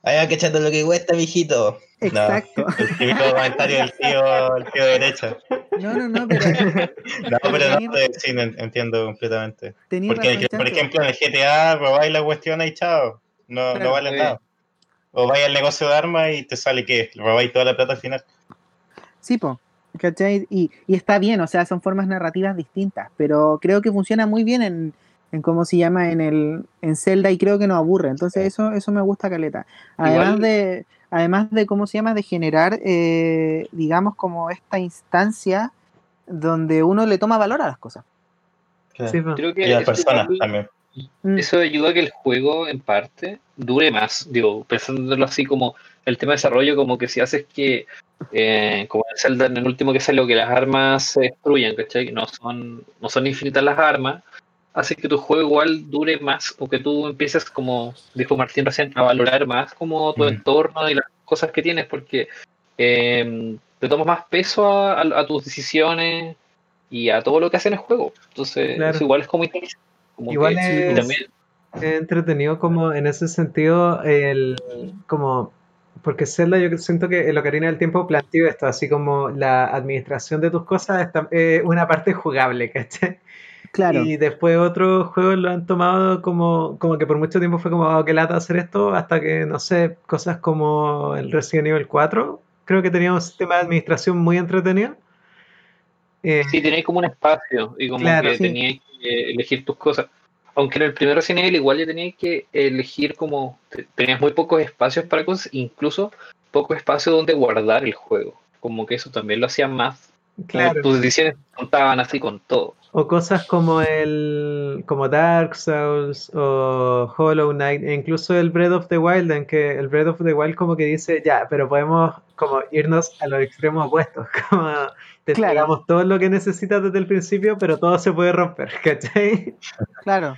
Ahí va cachando lo que cuesta, mijito. No, Exacto. el típico comentario del tío, el tío de derecha. No, no, no, pero. *laughs* No, pero no, sí, no en- entiendo completamente. tenéis Porque, razón, por ejemplo, en el GTA robáis la cuestión y chao. No, Claro, no vale nada. O vais al negocio de armas y te sale que robáis toda la plata al final. Sí, po. ¿Cachai? Y, y está bien, o sea, son formas narrativas distintas, pero creo que funciona muy bien en, en cómo se llama en el en Zelda y creo que no aburre. Entonces eso eso me gusta caleta. Además Igual- de además de cómo se llama de generar eh, digamos como esta instancia donde uno le toma valor a las cosas. Sí, po. Creo que Y a personas también. Mm, Eso ayuda a que el juego, en parte, dure más. Digo, pensándolo así como el tema de desarrollo, como que si haces que, eh, como en Zelda, en el último que salió, que las armas se destruyan, ¿cachai? Que no son, no son infinitas las armas, hace que tu juego igual dure más, o que tú empieces, como dijo Martín recién, a valorar más como tu Mm. entorno y las cosas que tienes, porque eh, te tomas más peso a, a- a tus decisiones y a todo lo que hace en el juego. Entonces, Claro. eso igual es como interesante. Como Igual que- es- también entretenido como en ese sentido el como porque Zelda yo siento que el Ocarina del Tiempo planteó esto, así como la administración de tus cosas está eh, una parte jugable, ¿cachai? Claro. Y después otros juegos lo han tomado como, como que por mucho tiempo fue como, oh, qué lata hacer esto, hasta que, no sé, cosas como el Resident Evil 4, creo que tenía un sistema de administración muy entretenido. Eh, Sí, tenéis como un espacio y como Claro, que sí. teníais que elegir tus cosas. Aunque en el primer Resident Evil igual ya teníais que elegir como... te- Tenías muy pocos espacios para cosas, incluso poco espacio donde guardar el juego. Como que eso también lo hacía más. Claro. Tus decisiones contaban así con todo. O cosas como el como Dark Souls o Hollow Knight e incluso el Breath of the Wild en que el Breath of the Wild como que dice ya, pero podemos como irnos a los extremos opuestos, *laughs* como te Claro. entregamos todo lo que necesitas desde el principio, pero todo se puede romper, *laughs* ¿cachai? Claro,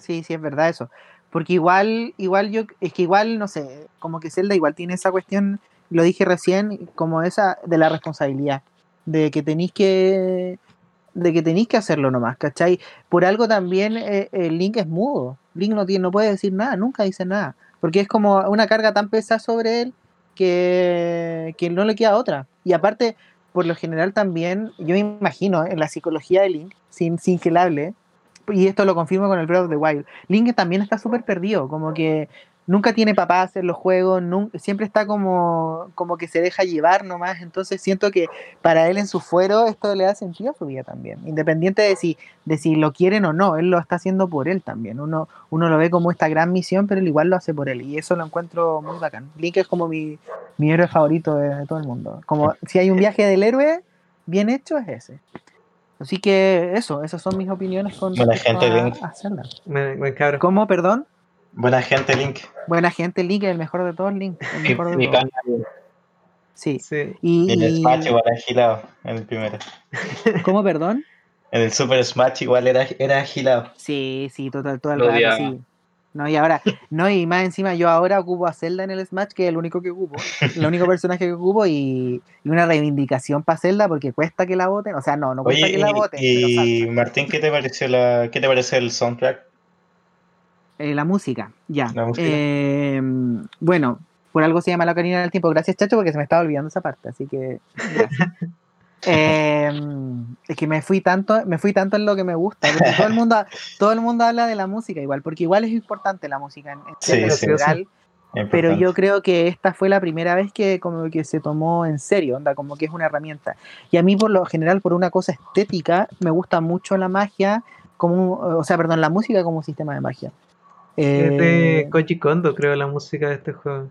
sí, sí, es verdad eso. Porque igual, igual yo, es que igual, no sé, como que Zelda igual tiene esa cuestión, lo dije recién, como esa de la responsabilidad, de que tenéis que, de que tenéis que hacerlo nomás, ¿cachai? Por algo también eh, el Link es mudo, Link no tiene, no puede decir nada, nunca dice nada, porque es como una carga tan pesada sobre él que, que no le queda otra. Y aparte, por lo general también, yo me imagino en la psicología de Link, sin, sin y esto lo confirmo con el Breath of the Wild, Link también está súper perdido, como que nunca tiene papás en los juegos, nun- siempre está como, como que se deja llevar nomás, entonces siento que para él en su fuero esto le da sentido a su vida también, independiente de si, de si lo quieren o no, él lo está haciendo por él también, uno, uno lo ve como esta gran misión, pero él igual lo hace por él, y eso lo encuentro muy bacán. Link es como mi, mi héroe favorito de, de todo el mundo, como si hay un viaje del héroe bien hecho es ese. Así que eso, esas son mis opiniones con respecto gente, a- Link. a. Me, me. ¿Cómo, perdón? Buena gente, Link. Buena gente, Link es el mejor de todos, Link. El mejor de mi todos. cana- Sí. Sí. Y, el y- Smash igual era agilado en el primero. *laughs* ¿Cómo, perdón? En el Super Smash igual era, era agilado. Sí, sí, total, todo el Lo rato, odiaba. sí. No, y ahora, *laughs* no, y más encima yo ahora ocupo a Zelda en el Smash, que es el único que ocupo, el único personaje que ocupo, y, y una reivindicación para Zelda porque cuesta que la voten, o sea, no, no cuesta Oye, que la y- voten, pero y. Martín, ¿qué te pareció la, qué te parece el soundtrack? Eh, la música, ya. La música. Eh, bueno, por algo se llama la Ocarina del Tiempo. Gracias, Chacho, porque se me estaba olvidando esa parte, así que. *laughs* Eh, es que me fui tanto, me fui tanto en lo que me gusta. todo el mundo, todo el mundo habla de la música igual, porque igual es importante la música en, en Sí, sí, general, pero yo creo que esta fue la primera vez que como que se tomó en serio, onda, como que es una herramienta. Y a mí por lo general, por una cosa estética, me gusta mucho la magia, como, o sea, perdón, la música como un sistema de magia. Es de Eh, Koji Kondo, creo, la música de este juego.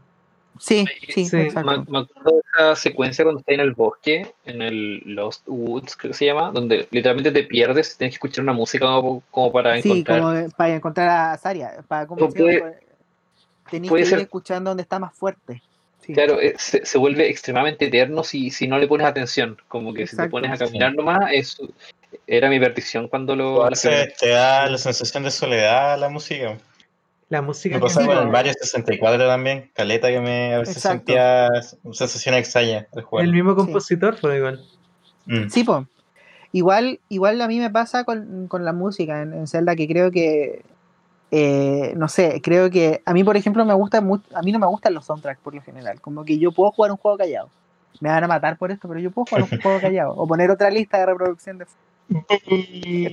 sí, sí, Sí. exacto. Me, me acuerdo de esa secuencia cuando está en el bosque, en el Lost Woods, creo que se llama, donde literalmente te pierdes, tienes que escuchar una música como, como para Sí, encontrar. como de- para encontrar a Saria, para como puede- llama? Tenés puede que ir ser- escuchando donde está más fuerte. Sí. Claro, eh, se, se vuelve extremadamente eterno si, si no le pones atención. Como que si te Exacto. pones a caminar nomás, es, era mi perdición cuando lo. Veces te da la sensación de soledad la música. La música Me Sí, con el Mario 64 también, caleta que me a veces Exacto. sentía sensación extraña de jugar. el mismo compositor, igual. Mm. Sí, po. Igual, igual a mí me pasa con, con la música en, en Zelda que creo que eh, no sé, creo que a mí por ejemplo me gusta mucho, a mí no me gustan los soundtracks por lo general, como que yo puedo jugar un juego callado. Me van a matar por esto, pero yo puedo jugar un *laughs* juego callado o poner otra lista de reproducción de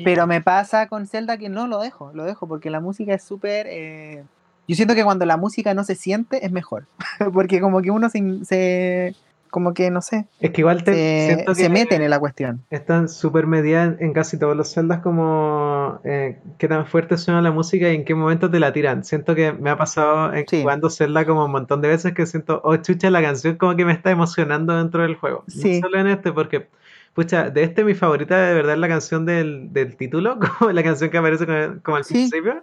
pero me pasa con Zelda que no lo dejo, lo dejo porque la música es súper eh, yo siento que cuando la música no se siente es mejor, *laughs* porque como que uno se, se- como que no sé, Es que igual te se, se meten en la cuestión. están súper medidas en, casi todos los celdas como eh, qué tan fuerte suena la música y en qué momento te la tiran. Siento que me ha pasado en- Sí. jugando Zelda como un montón de veces que siento, oh chucha, la canción como que me está emocionando dentro del juego. Sí. No solo en este, porque, pucha, de este mi favorita de verdad es la canción del, del título, *laughs* como la canción que aparece como, como al Sí. principio.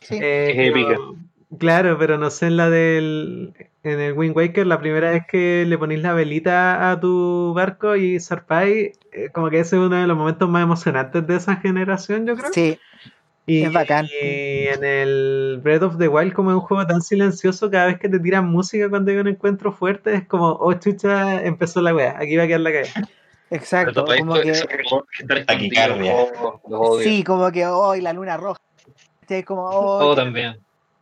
Sí. Eh, Es épica. Claro, pero no sé en la del. En el Wind Waker, la primera vez que le ponís la velita a tu barco y zarpáis, eh, como que ese es uno de los momentos más emocionantes de esa generación, yo creo. Sí, Y, es bacán. y en el Breath of the Wild, como es un juego tan silencioso, cada vez que te tiran música cuando hay un encuentro fuerte, es como, oh chucha, empezó la wea, aquí va a quedar la calle. Exacto. Pero Como esto- que, sí, como que hoy la luna roja. Sí, como, "Oh, Todo qué- también.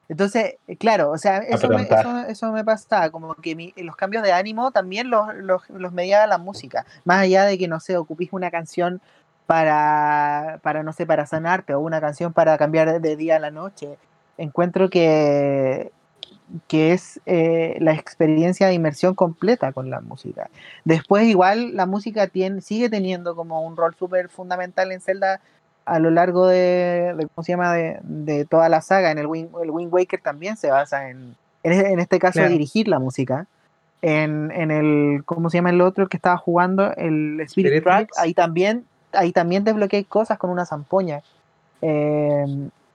Entonces, eh, claro, o sea, eso me, eso, eso me pasaba, como que mi- los cambios de ánimo también los, los, los mediaba la música, más allá de que, no sé, ocupís una canción para, para, no sé, para sanarte o una canción para cambiar de día a la noche, encuentro que, que es eh, la experiencia de inmersión completa con la música. Después igual la música tiene, sigue teniendo como un rol súper fundamental en Zelda a lo largo de, de- ¿cómo se llama? De, de toda la saga. En el Wind, el Wind Waker también se basa en, en, e- en este caso, Claro. dirigir la música. En, en el, ¿cómo se llama el otro que estaba jugando? El Spirit, Track. Ahí también, ahí también desbloqueé cosas con una zampoña. Eh,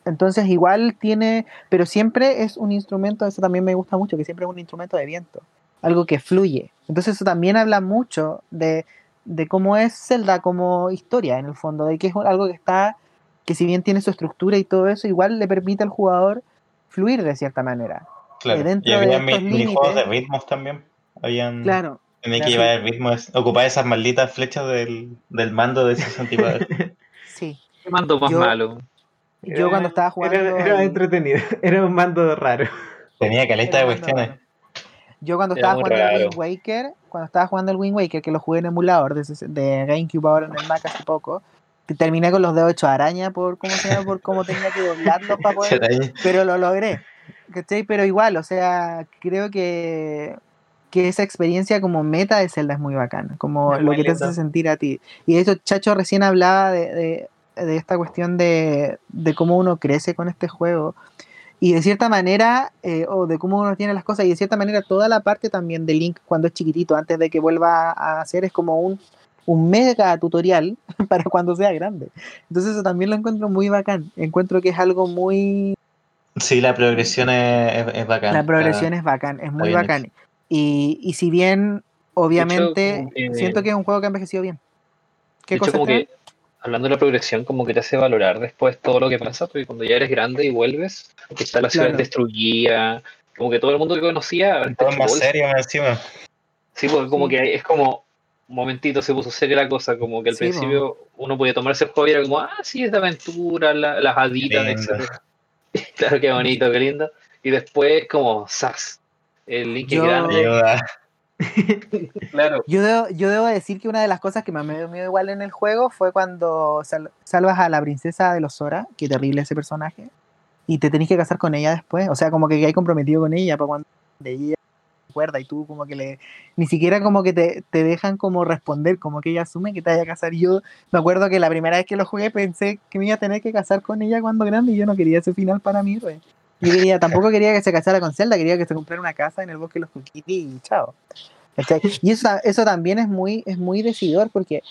entonces igual tiene, pero siempre es un instrumento, eso también me gusta mucho, que siempre es un instrumento de viento, algo que fluye. Entonces eso también habla mucho de, de cómo es Zelda como historia en el fondo, de que es algo que está, que si bien tiene su estructura y todo eso, igual le permite al jugador fluir de cierta manera. Claro. Eh, dentro y había de mi- estos minijuegos de ritmos también. Habían, Claro, Tenía que llevar el ritmo, es- ocupar esas malditas flechas del, del mando de 64. *laughs* sí. ¿Qué mando más Yo- malo? Yo cuando estaba jugando... Era, era el- entretenido, *laughs* era un mando raro. Tenía caleta de cuestiones. Yo cuando Era estaba jugando el. Wind Waker, cuando estaba jugando el Wind Waker, que lo jugué en emulador de, de GameCube ahora en el Mac hace poco, terminé con los dedos hechos araña por cómo se llama, por cómo tenía que doblarlos para poder, *laughs* pero lo logré. ¿cachai? Pero igual, o sea, creo que, que esa experiencia como meta de Zelda es muy bacana, como Es lo muy que te hace sentir a ti. Y de hecho, Chacho recién hablaba de, de- de esta cuestión de, de cómo uno crece con este juego. Y de cierta manera, eh, o de cómo uno tiene las cosas, y de cierta manera toda la parte también de Link cuando es chiquitito, antes de que vuelva a hacer, es como un, un mega tutorial *laughs* para cuando sea grande. Entonces eso también lo encuentro muy bacán. Encuentro que es algo muy... Sí, la progresión es, es, es bacán. La progresión es bacán, es muy bacán. Y, y si bien, obviamente, siento que es un juego que ha envejecido bien. ¿Qué de hecho, cosa como Esteban? que, hablando de la progresión, como que te hace valorar después todo lo que pasa, porque cuando ya eres grande y vuelves, que está la ciudad Claro. destruida, como que todo el mundo que conocía... Todo es más serio encima. Sí, porque como que es como, un momentito se puso seria la cosa, como que al Sí, principio uno podía tomarse el juego y era como, ah, sí, es de aventura, la- las haditas, Lindo. etc. *laughs* claro, qué bonito, qué lindo. Y después como, ¡zas! El link Yo- grande. Ayuda. Claro. Yo debo, yo debo decir que una de las cosas que más me dio miedo igual en el juego fue cuando sal- salvas a la princesa de los Zora, que terrible ese personaje, y te tenés que casar con ella después. O sea, como que hay comprometido con ella para cuando de ella recuerda y tú como que le ni siquiera como que te, te dejan como responder, como que ella asume que te vaya a casar. Yo me acuerdo que la primera vez que lo jugué pensé que me iba a tener que casar con ella cuando grande y yo no quería ese final para mí, pues. Tampoco quería que se casara con Zelda, quería que se comprara una casa en el bosque de los Kukiri y chao. Y eso, eso también es muy, es muy decidor porque,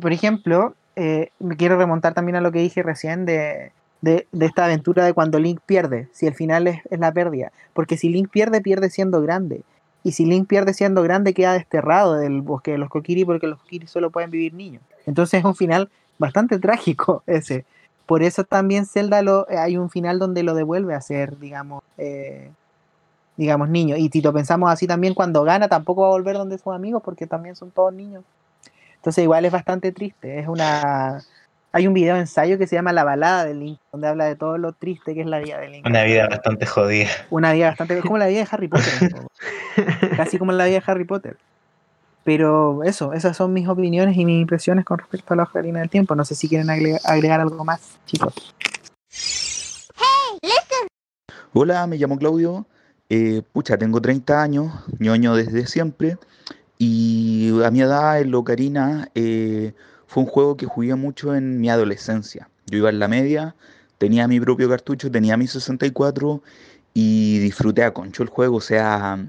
por ejemplo, eh, me quiero remontar también a lo que dije recién de, de, de esta aventura de cuando Link pierde, si el final es, es la pérdida. Porque si Link pierde, pierde siendo grande. Y si Link pierde siendo grande, queda desterrado del bosque de los Kokiri porque los Kokiri solo pueden vivir niños. Entonces es un final bastante trágico ese. Por eso también Zelda lo, eh, hay un final donde lo devuelve a ser, digamos, eh, digamos, niño. Y si lo pensamos así también, cuando gana tampoco va a volver donde sus amigos porque también son todos niños. Entonces igual es bastante triste. Es una... Hay un video ensayo que se llama La balada de Link, donde habla de todo lo triste que es la vida de Link. Una vida bastante jodida. Una vida bastante... Es como la vida de Harry Potter. *laughs* Casi como la vida de Harry Potter. Pero eso, esas son mis opiniones y mis impresiones con respecto a la Ocarina del Tiempo. No sé si quieren agregar, agregar algo más, chicos. Hola, me llamo Claudio. Eh, pucha, tengo 30 años, ñoño desde siempre. Y a mi edad, el Ocarina eh, fue un juego que jugué mucho en mi adolescencia. Yo iba en la media, tenía mi propio cartucho, tenía mi 64 y disfruté a concho el juego. O sea,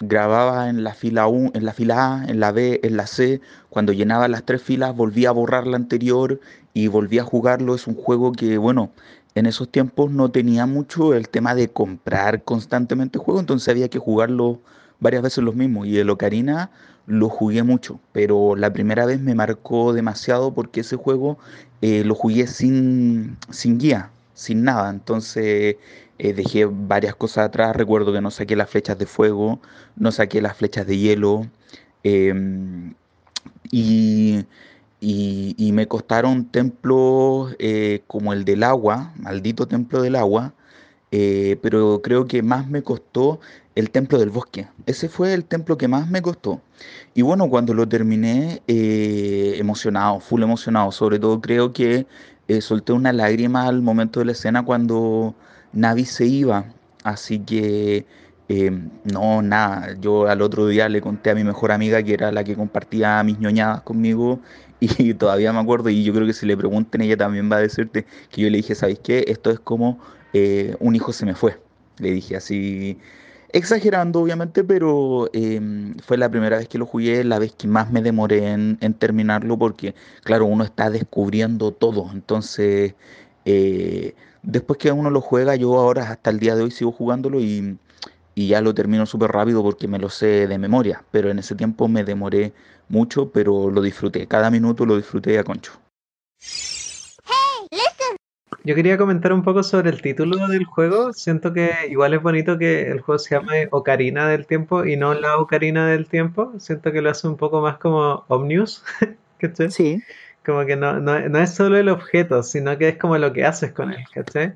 grababa en la fila U, en la fila A, en la B, en la C. Cuando llenaba las tres filas, volvía a borrar la anterior y volvía a jugarlo. Es un juego que, bueno, en esos tiempos no tenía mucho el tema de comprar constantemente juegos, entonces había que jugarlo varias veces los mismos. Y el Ocarina lo jugué mucho, pero la primera vez me marcó demasiado porque ese juego eh, lo jugué sin, sin guía, sin nada. Entonces eh, dejé varias cosas atrás. Recuerdo que no saqué las flechas de fuego, no saqué las flechas de hielo. em, y, y- me costaron templos eh, como el del agua, maldito templo del agua, eh, pero creo que más me costó el templo del bosque. Ese fue el templo que más me costó. Y bueno, cuando lo terminé, eh, emocionado, full emocionado. Sobre todo creo que solté una lágrima al momento de la escena cuando Navi se iba. Así que eh, no, nada. Yo al otro día le conté a mi mejor amiga, que era la que compartía mis ñoñadas conmigo, *laughs* y todavía me acuerdo. Y yo creo que si le pregunten, ella también va a decirte que yo le dije, ¿sabéis qué? Esto es como eh, un hijo se me fue. Le dije así, exagerando obviamente, pero em, fue la primera vez que lo jugué, la vez que más me demoré en, en terminarlo, porque claro, uno está descubriendo todo. Entonces, eh, después que uno lo juega, yo ahora hasta el día de hoy sigo jugándolo y, y ya lo termino súper rápido porque me lo sé de memoria. Pero en ese tiempo me demoré mucho, pero lo disfruté. Cada minuto lo disfruté a concho. Yo quería comentar un poco sobre el título del juego. Siento que igual es bonito que el juego se llame Ocarina del Tiempo y no la Ocarina del Tiempo. Siento que lo hace un poco más como Omnius. *laughs* ¿Cachai? Sí, Como que no, no, no es solo el objeto, sino que es como lo que haces con él, ¿cachai?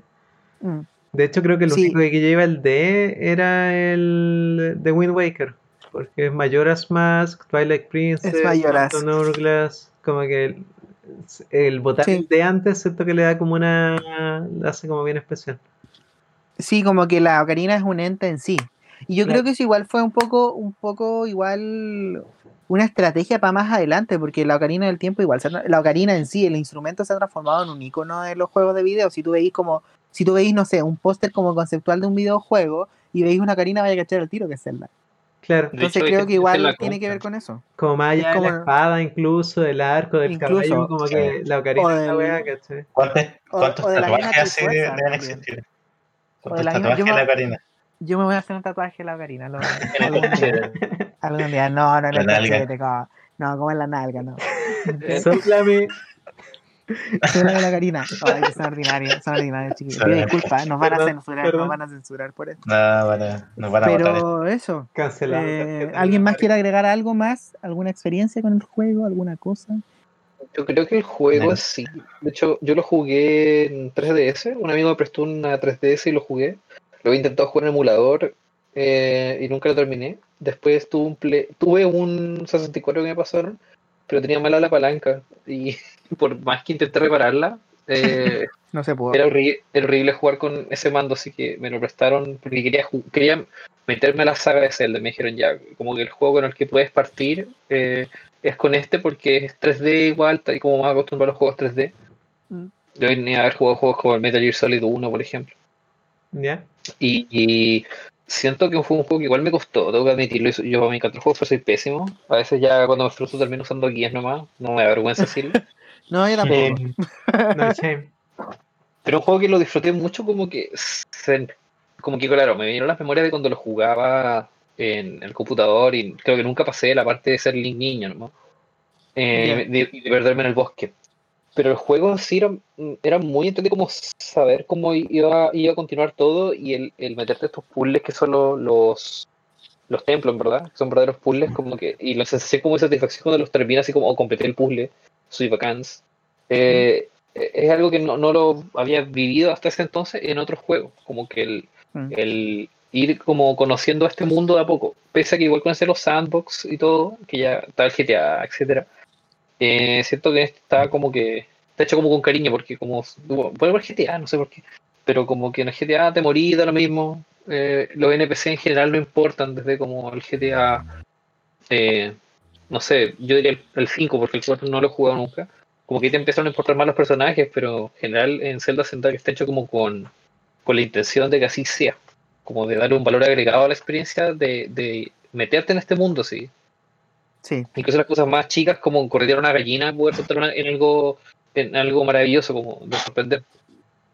mm, De hecho, creo que el Sí. único que lleva el D era el de Wind Waker. Porque es Majora's Mask, Twilight Princess, Es Majora's. Hourglass. Como que el, el botar Sí. el D antes, siento que le da como una. le hace como bien especial. sí, como que la ocarina es un ente en sí. Y yo Claro. creo que eso igual fue un poco, un poco igual una estrategia para más adelante, porque la ocarina del tiempo igual, la ocarina en sí, el instrumento se ha transformado en un icono de los juegos de video. Si tú veis como, si tú veis, no sé, un póster como conceptual de un videojuego y veis una ocarina, vaya a cachar el tiro que es Zelda. Claro, De Entonces hecho, creo que igual tiene que ver con eso. como más allá Es de la como- espada, incluso, del arco, del Incluso, caballo, como que la ocarina o es la wea, ¿cachai? ¿Cuántos, o de tatuajes así de- deben también. existir? De ¿Cuántos la tatuajes yo de me- la Karina? Yo me voy a hacer un tatuaje de la ocarina. lo- *laughs* En el *laughs* algún día. No, no, no, como- no, como en la nalga, no. *laughs* Sóplame. Soy la Karina. Ay, que son ordinarios, son ordinarios, chiquillos. Pido disculpas, nos van a censurar, perdón. nos van a censurar por esto. No, van a, nos van a. Pero eso. Cancelado. eh, ¿Alguien más quiere agregar algo más? ¿Alguna experiencia con el juego? ¿Alguna cosa? Yo creo que el juego sí. De hecho, yo lo jugué en 3DS. Un amigo me prestó una 3DS y lo jugué. Lo he intentado jugar en emulador. Eh, y nunca lo terminé. Después tuve un, Play- tuve un 64 que me pasaron, pero tenía mala la palanca. Y *laughs* por más que intenté repararla, eh, *laughs* No se pudo. era, horri- era horrible jugar con ese mando, así que me lo prestaron porque quería, meterme a la saga de Zelda. Me dijeron ya, como que el juego con el que puedes partir eh, es con este porque es 3D igual, tal y como más acostumbrado a los juegos 3D. Mm. Yo venía a haber jugado juegos como el Metal Gear Solid 1, por ejemplo. ¿Ya? Y, y siento que fue un juego que igual me costó, tengo que admitirlo. y Yo para mi control juego soy pésimo. A veces ya cuando me frustro termino usando guías nomás. No me da vergüenza decirlo. *laughs* No, yo tampoco. Eh, no shame. Pero un juego que lo disfruté mucho como que se- como que claro, me vinieron las memorias de cuando lo jugaba en el computador y creo que nunca pasé la parte de ser Link niño, ¿no? Eh, de, y de perderme en el bosque. Pero el juego sí era, era muy entretenido como saber cómo iba, iba a continuar todo y el, el meterte estos puzzles que son lo- los los templos, en verdad, que son verdaderos puzzles, como que, y la sensación como de satisfacción cuando los terminas así como, oh, completé el puzzle, soy bacans. Eh, es algo que no, no lo había vivido hasta ese entonces en otros juegos, como que el, Mm. el ir como conociendo este mundo de a poco, pese a que igual conocer los sandbox y todo, que ya está el GTA, etcétera, eh, siento que este está como que está hecho como con cariño, porque como bueno, por GTA, no sé por qué, pero como que en el GTA te morí, da lo mismo, eh, los NPC en general no importan, desde como el GTA, eh, no sé, yo diría el, el 5, porque el 4 no lo he jugado nunca, como que te empezaron a importar más los personajes, pero en general en Zelda que está hecho como con, con la intención de que así sea, como de darle un valor agregado a la experiencia, de, de meterte en este mundo, sí. Sí. Incluso las cosas más chicas, como corretear una gallina, poder soltar en algo, en algo maravilloso, como de sorprender.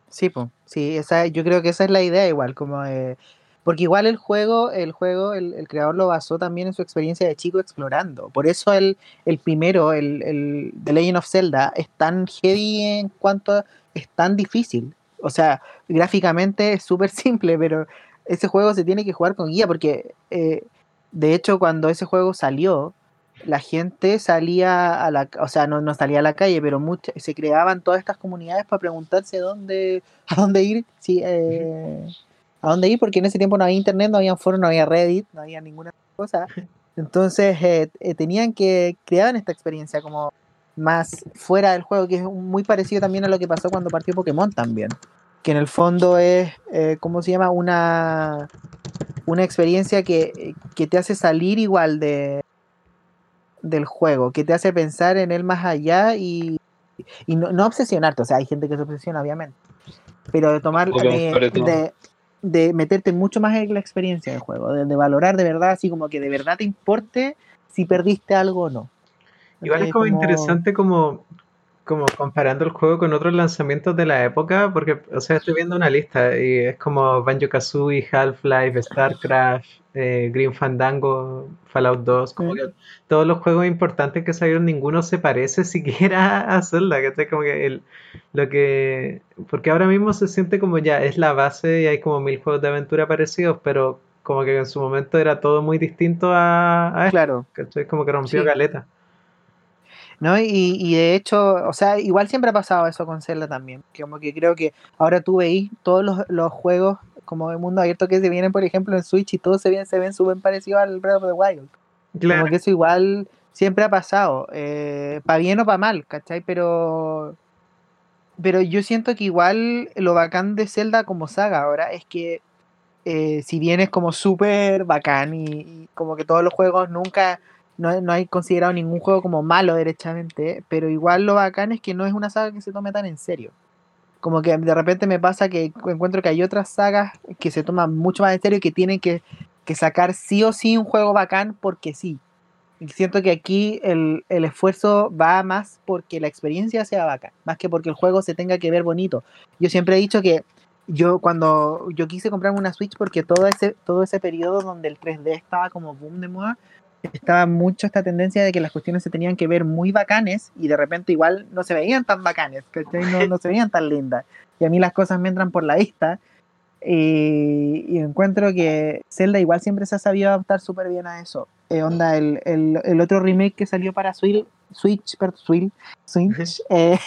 Sí, po. sí, esa, yo creo que esa es la idea igual, como de- porque igual el juego, el juego, el, el creador lo basó también en su experiencia de chico explorando. Por eso el, el primero, el, el The Legend of Zelda, es tan heavy en cuanto a, es tan difícil. O sea, gráficamente es súper *laughs* simple, pero ese juego se tiene que jugar con guía, porque eh, de hecho cuando ese juego salió, la gente salía a la, o sea, no, no salía a la calle, pero mucha- se creaban todas estas comunidades para preguntarse dónde, *laughs* a dónde ir, sí, eh, a dónde ir, porque en ese tiempo no había internet, no había foro, no había Reddit, no había ninguna cosa. Entonces eh, eh, tenían que crear esta experiencia como más fuera del juego, que es muy parecido también a lo que pasó cuando partió Pokémon también, que en el fondo es, eh, ¿cómo se llama? Una, una experiencia que, que te hace salir igual de, del juego, que te hace pensar en él más allá y, y no, no obsesionarte, o sea, hay gente que se obsesiona, obviamente, pero de tomar, de, de, de meterte mucho más en la experiencia del juego, de, de valorar de verdad, así como que de verdad te importe si perdiste algo o no. Igual es como interesante como, como comparando el juego con otros lanzamientos de la época, porque, o sea, estoy viendo una lista y es como Banjo-Kazooie, Half-Life, StarCraft, eh, Green Fandango, Fallout 2, como que todos los juegos importantes que salieron, ninguno se parece *laughs* siquiera a Zelda, ¿cachai? Como que el, lo que... Porque ahora mismo se siente como ya es la base y hay como mil juegos de aventura parecidos, pero como que en su momento era todo muy distinto a, a esto, Claro. ¿cachai? Como que rompió Sí. caleta. ¿No? Y, y de hecho, o sea, igual siempre ha pasado eso con Zelda también. que Como que creo que ahora tú veis todos los, los juegos como de mundo abierto que se vienen, por ejemplo, en Switch y todos se ven, se ven súper parecidos al Breath of the Wild. Claro. Como que eso igual siempre ha pasado, eh, para bien o para mal, ¿cachai? Pero, pero yo siento que igual lo bacán de Zelda como saga ahora es que eh, si bien es como súper bacán y, y como que todos los juegos nunca, no, no hay considerado ningún juego como malo derechamente, pero igual lo bacán es que no es una saga que se tome tan en serio. Como que de repente me pasa que encuentro que hay otras sagas que se toman mucho más en serio y que tienen que, que sacar sí o sí un juego bacán porque sí. Y siento que aquí el, el esfuerzo va más porque la experiencia sea bacán, más que porque el juego se tenga que ver bonito. Yo siempre he dicho que yo cuando yo quise comprarme una Switch porque todo ese, todo ese periodo donde el 3D estaba como boom de moda, estaba mucho esta tendencia de que las cuestiones se tenían que ver muy bacanes y de repente igual no se veían tan bacanes, ¿cachai? No, no se veían tan lindas. Y a mí las cosas me entran por la vista. Y, y encuentro que Zelda igual siempre se ha sabido adaptar súper bien a eso. Eh, onda, el, el, el otro remake que salió para Switch, Switch, Switch, Switch, *laughs* eh,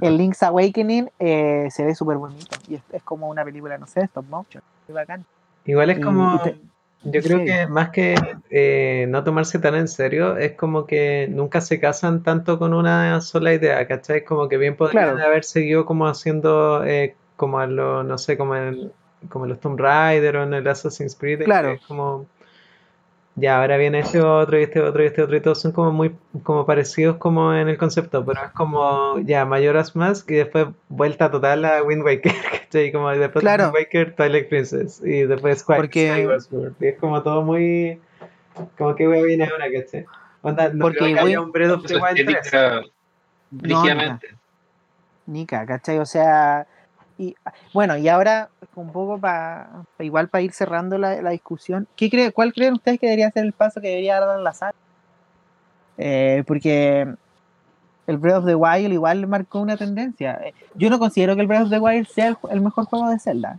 el Link's Awakening, eh, se ve súper bonito. Y es, es como una película, no sé, stop motion. Muy bacán. Igual es Y- como, y te- Yo creo Sí. que más que eh, no tomarse tan en serio, es como que nunca se casan tanto con una sola idea, ¿cachai? Como que bien podrían Claro. haber seguido como haciendo, eh, como a lo, no sé, como en, como en los Tomb Raider o en el Assassin's Creed, que Claro. es como, ya, ahora viene este otro y este otro y este otro y todos son como muy, como parecidos como en el concepto, pero es como, ya, Majora's Mask y después vuelta total a Wind Waker, *laughs* ¿cachai? Como después de Claro. Wind Waker, Twilight Princess y después Sky- Porque-. Y es como todo muy, como que wea viene ahora, ¿cachai? Onda, no Porque creo que haya un Breath of the Wild 3. estética, brígidamente. Nica, ¿cachai? O sea, y bueno, y ahora un poco para igual para ir cerrando la, la discusión, ¿qué cree, ¿cuál creen ustedes que debería ser el paso que debería dar la saga? Eh, porque el Breath of the Wild igual marcó una tendencia. Eh, Yo no considero que el Breath of the Wild sea el, el mejor juego de Zelda,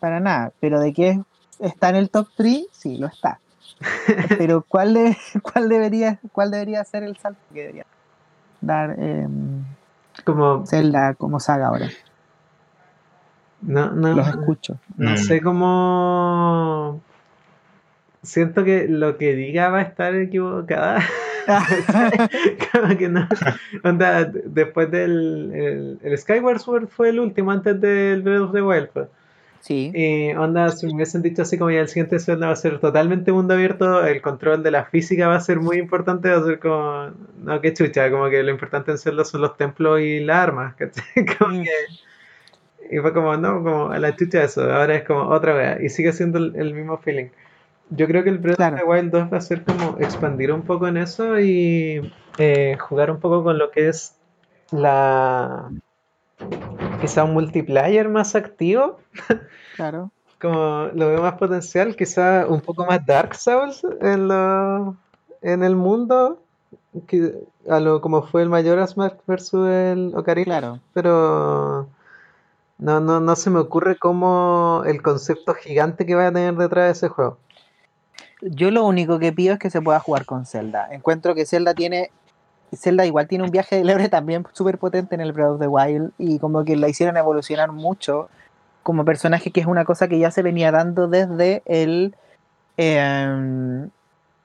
para nada, pero de que está en el top 3, sí, lo está. *laughs* Pero ¿cuál, de- *laughs* cuál, debería, cuál debería ser el salto que debería dar em, Como, Zelda como saga ahora? No, no, Los escucho. no Mm. sé cómo. Siento que lo que diga va a estar equivocada. *laughs* *laughs* Como que no. Onda, después del. El, el Skyward Sword fue el último antes del Breath of the Wild. pues. sí, Y onda, si me hubiesen dicho así como ya el siguiente Zelda va a ser totalmente mundo abierto, el control de la física va a ser muy importante, va a ser como, no, qué chucha, como que lo importante en Zelda son los templos y las armas, ¿cachai? *laughs* Como Mm. que, y fue como, no, como a la chucha eso, ahora es como otra wea, y sigue siendo el, el mismo feeling. Yo creo que el Breath Claro. of the Wild 2 va a ser como expandir un poco en eso y eh, jugar un poco con lo que es la quizá un multiplayer más activo *laughs* claro. como lo veo más potencial, quizá un poco más Dark Souls en lo, en el mundo, que, a lo como fue el Majora's Mask versus el Ocarina, Claro. pero no, no, no se me ocurre cómo el concepto gigante que va a tener detrás de ese juego. Yo lo único que pido es que se pueda jugar con Zelda. Encuentro que Zelda tiene. Zelda igual tiene un viaje de lebre también súper potente en el Breath of the Wild y como que la hicieron evolucionar mucho como personaje, que es una cosa que ya se venía dando desde el. em,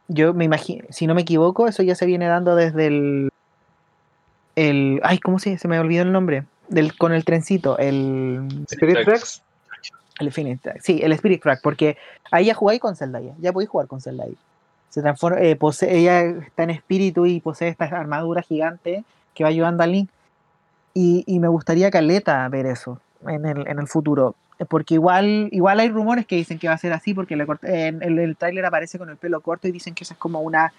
yo me imagino, si no me equivoco, eso ya se viene dando desde el. el ay, ¿cómo se, se me olvidó el nombre? Del, con el trencito, el. Spirit Tracks, El Infinite Track. Sí, el Spirit Track, porque ahí ya jugáis con Zelda ya. Ya podéis jugar con Zelda ahí. Se transforma, eh, posee- ella está en espíritu y posee esta armadura gigante que va ayudando a Link. Y, y me gustaría caleta ver eso en el, en el futuro. Porque igual, igual hay rumores que dicen que va a ser así, porque le cort- en el, el tráiler aparece con el pelo corto y dicen que eso es como una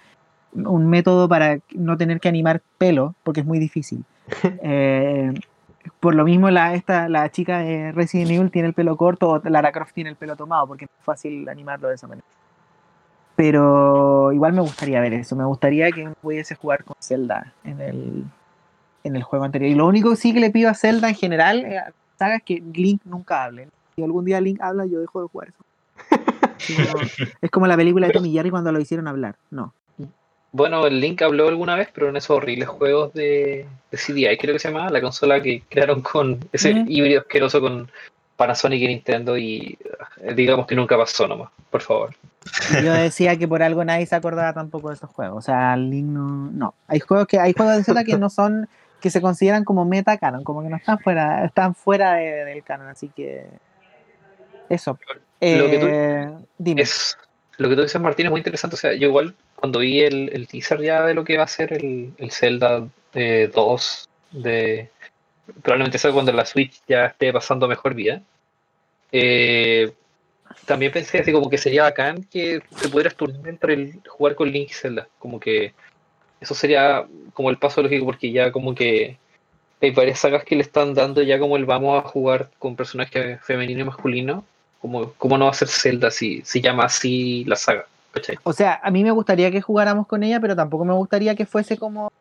un método para no tener que animar pelo, porque es muy difícil. *laughs* Eh, por lo mismo la, esta, la chica de Resident Evil tiene el pelo corto o Lara Croft tiene el pelo tomado porque es fácil animarlo de esa manera. Pero igual me gustaría ver eso, me gustaría que pudiese jugar con Zelda en el, en el juego anterior. Y lo único sí que le pido a Zelda en general, eh, saga, es que Link nunca hable. Si algún día Link habla, yo dejo de jugar eso. *laughs* No, es como la película de Tommy Jerry cuando lo hicieron hablar. No. Bueno, el Link habló alguna vez, pero en esos horribles juegos de, de CDI, creo que se llama, la consola que crearon con ese híbrido asqueroso con Panasonic y Nintendo y eh, digamos que nunca pasó nomás, por favor. Yo decía que por algo nadie se acordaba tampoco de esos juegos. O sea, Link no. No. Hay juegos que hay juegos de Zelda que no son. que se consideran como meta canon, como que no están fuera, están fuera de- del canon, así que. Eso. Lo que tú- Eh, dime. Es, lo que tú dices, Martín, es muy interesante. O sea, yo igual cuando vi el, el teaser ya de lo que va a ser el, el Zelda eh, 2, de, probablemente sea cuando la Switch ya esté pasando mejor vida, eh, también pensé así como que sería bacán que se pudiera turnar entre el jugar con Link y Zelda. Como que eso sería como el paso lógico porque ya como que hay varias sagas que le están dando ya como el vamos a jugar con personajes femenino y masculino. Como, ¿Cómo no va a ser Zelda si se llama así la saga? O sea, a mí me gustaría que jugáramos con ella, pero tampoco me gustaría que fuese como.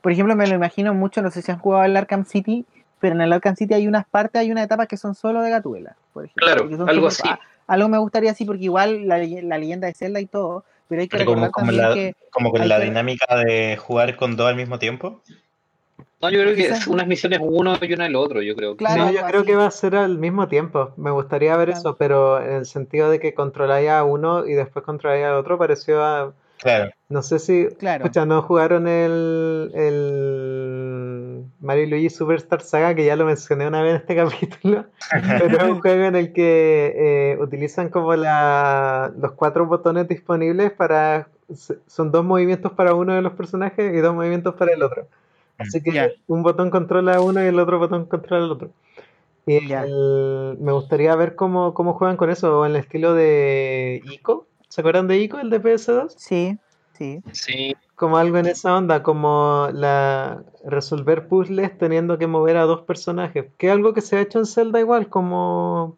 Por ejemplo, me lo imagino mucho, no sé si han jugado el Arkham City, pero en el Arkham City hay unas partes, hay unas etapas que son solo de Gatuela, por ejemplo. Claro, algo así. ah, algo me gustaría así, porque igual la, la leyenda de Zelda y todo, pero hay que Pero recordar como también la, que. como con la que- dinámica de jugar con dos al mismo tiempo. No, yo creo que es unas misiones uno y una el otro, yo creo. Claro, No, yo creo que va a ser al mismo tiempo. Me gustaría ver Claro. eso, pero en el sentido de que controláis a uno y después controláis al otro, pareció a. Claro. No sé si. Claro. Pucha, no jugaron el, el Mario y Luigi Superstar Saga, que ya lo mencioné una vez en este *laughs* capítulo. Pero es un *laughs* juego en el que eh, utilizan como la, los cuatro botones disponibles para. Son dos movimientos para uno de los personajes y dos movimientos para el otro. Así que un botón controla a uno y el otro botón controla al otro. Y el- me gustaría ver cómo, cómo juegan con eso, o en el estilo de Ico. ¿Se acuerdan de Ico, el de PS2? Sí, sí. Sí, Como algo en esa onda, como la resolver puzzles teniendo que mover a dos personajes. Que es algo que se ha hecho en Zelda igual, como,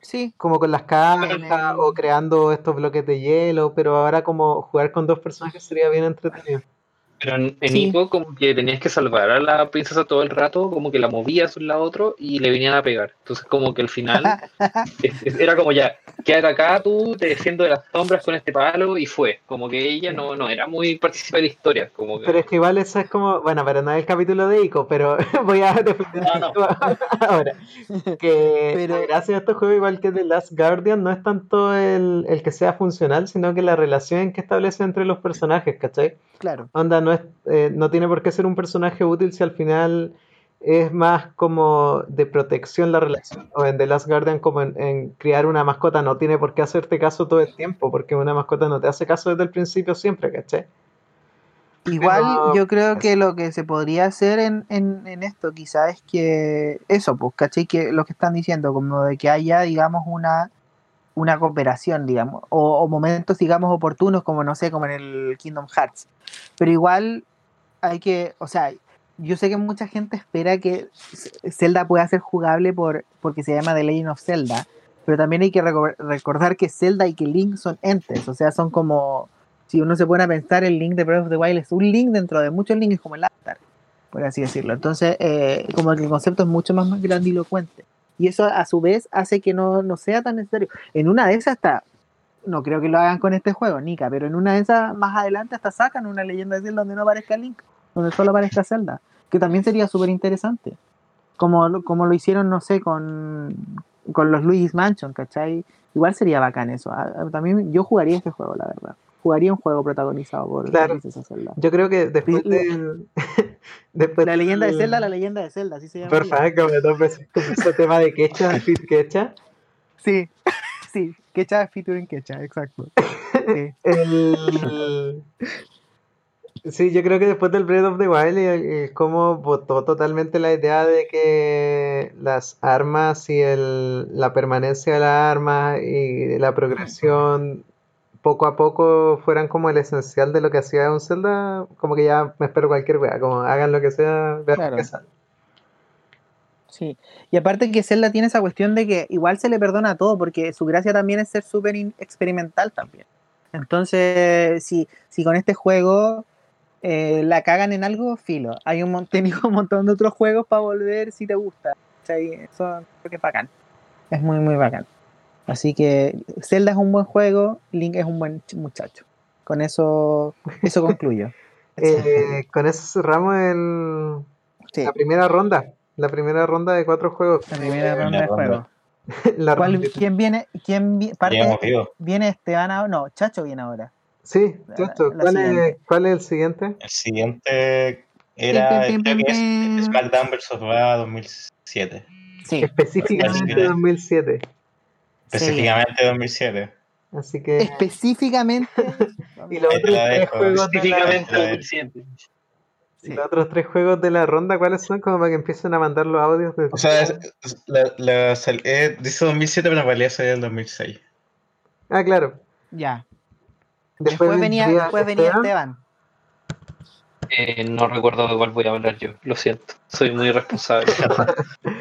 Sí, como con las cajas el- o creando estos bloques de hielo, pero ahora como jugar con dos personajes sería bien entretenido. Pero en, en Sí. Ico como que tenías que salvar a la princesa todo el rato, como que la movías un lado a otro y le venían a pegar. Entonces como que al final *laughs* es- es- era como ya, quédate acá tú, te defiendo de las sombras con este palo y fue. Como que ella no, no era muy participa de la historia. Como que, Pero es que igual eso es como, bueno, pero no es el capítulo de Ico, pero *laughs* voy a defender No, *laughs* ahora. Que Pero- la gracia de este juego, igual que The Last Guardian, no es tanto el, el que sea funcional, sino que la relación que establece entre los personajes, ¿cachai? claro. Onda, no, es, eh, no tiene por qué ser un personaje útil si al final es más como de protección la relación. O en The Last Guardian, como en, en criar una mascota, no tiene por qué hacerte caso todo el tiempo, porque una mascota no te hace caso desde el principio siempre, ¿cachai? Igual Pero- yo creo que lo que se podría hacer en, en, en esto quizás es que eso, pues, ¿cachai? Que lo que están diciendo, como de que haya, digamos, una, una cooperación, digamos, o, o momentos, digamos, oportunos, como no sé, como en el Kingdom Hearts. Pero igual hay que, o sea, yo sé que mucha gente espera que Zelda pueda ser jugable por, porque se llama The Legend of Zelda, pero también hay que reco- recordar que Zelda y que Link son entes, o sea, son como, si uno se pone a pensar, el Link de Breath of the Wild es un Link dentro de muchos Links, como el Avatar, por así decirlo. Entonces, eh, como que el concepto es mucho más, más grandilocuente. Y eso a su vez hace que no, no sea tan necesario. En una de esas hasta, no creo que lo hagan con este juego, Nika, pero en una de esas más adelante hasta sacan una leyenda de Zelda donde no aparezca Link, donde solo aparezca Zelda, que también sería súper interesante. Como, como lo hicieron, no sé, con, con los Luigi's Mansion, ¿cachai? Igual sería bacán eso. También yo jugaría este juego, la verdad. Jugaría un juego protagonizado por Claro. Princesa Zelda. Yo creo que después Sí, *laughs* después La leyenda de Zelda, la leyenda de Zelda, así se llama. Veces como ese tema de Quecha, Fit Quecha. Sí, *laughs* sí, Quecha featuring Quecha, exacto. Sí. *laughs* El... Sí, yo creo que después del Breath of the Wild, el- el cómo votó totalmente la idea de que las armas y el, la permanencia de las armas y la progresión poco a poco fueran como el esencial de lo que hacía un Zelda, como que ya me espero cualquier wea, como hagan lo que sea, vean Claro. qué sale. Sí, y aparte que Zelda tiene esa cuestión de que igual se le perdona todo, porque su gracia también es ser súper experimental también. Entonces, si, si con este juego eh, la cagan en algo, filo. Hay un, *laughs* tenido un montón de otros juegos para volver si te gusta. ¿cachai? Eso creo que es bacán. Es muy, muy bacán. Así que Zelda es un buen juego, Link es un buen ch- muchacho. Con eso, eso concluyo. *laughs* Eh, con eso cerramos el, Sí, la primera ronda. La primera ronda de cuatro juegos. la primera ronda de ronda. juego. *laughs* La ¿Cuál- rondita. ¿Quién viene? ¿Quién vi- parte? ¿Viene Esteban ahora? No, Chacho viene ahora. Sí, Chacho, la ¿cuál es, siguiente. cuál es el siguiente? El siguiente era, Pim, pim, creo que es. Smackdown vs. Raw 2007. Sí. Específicamente Sí. 2007. Específicamente 2007. Así que. Específicamente. *laughs* Y los otros la tres juegos de la, específicamente la- 2007. Sí. los otros tres juegos de la ronda, ¿cuáles son? Como para que empiecen a mandar los audios de O sea, es- es- la, la eh, dice 2007, pero en realidad salió el 2006. Ah, claro. Ya. Después, venía, después venía Esteban. Esteban. Eh, no recuerdo de cuál voy a hablar yo, lo siento. Soy muy irresponsable. *laughs*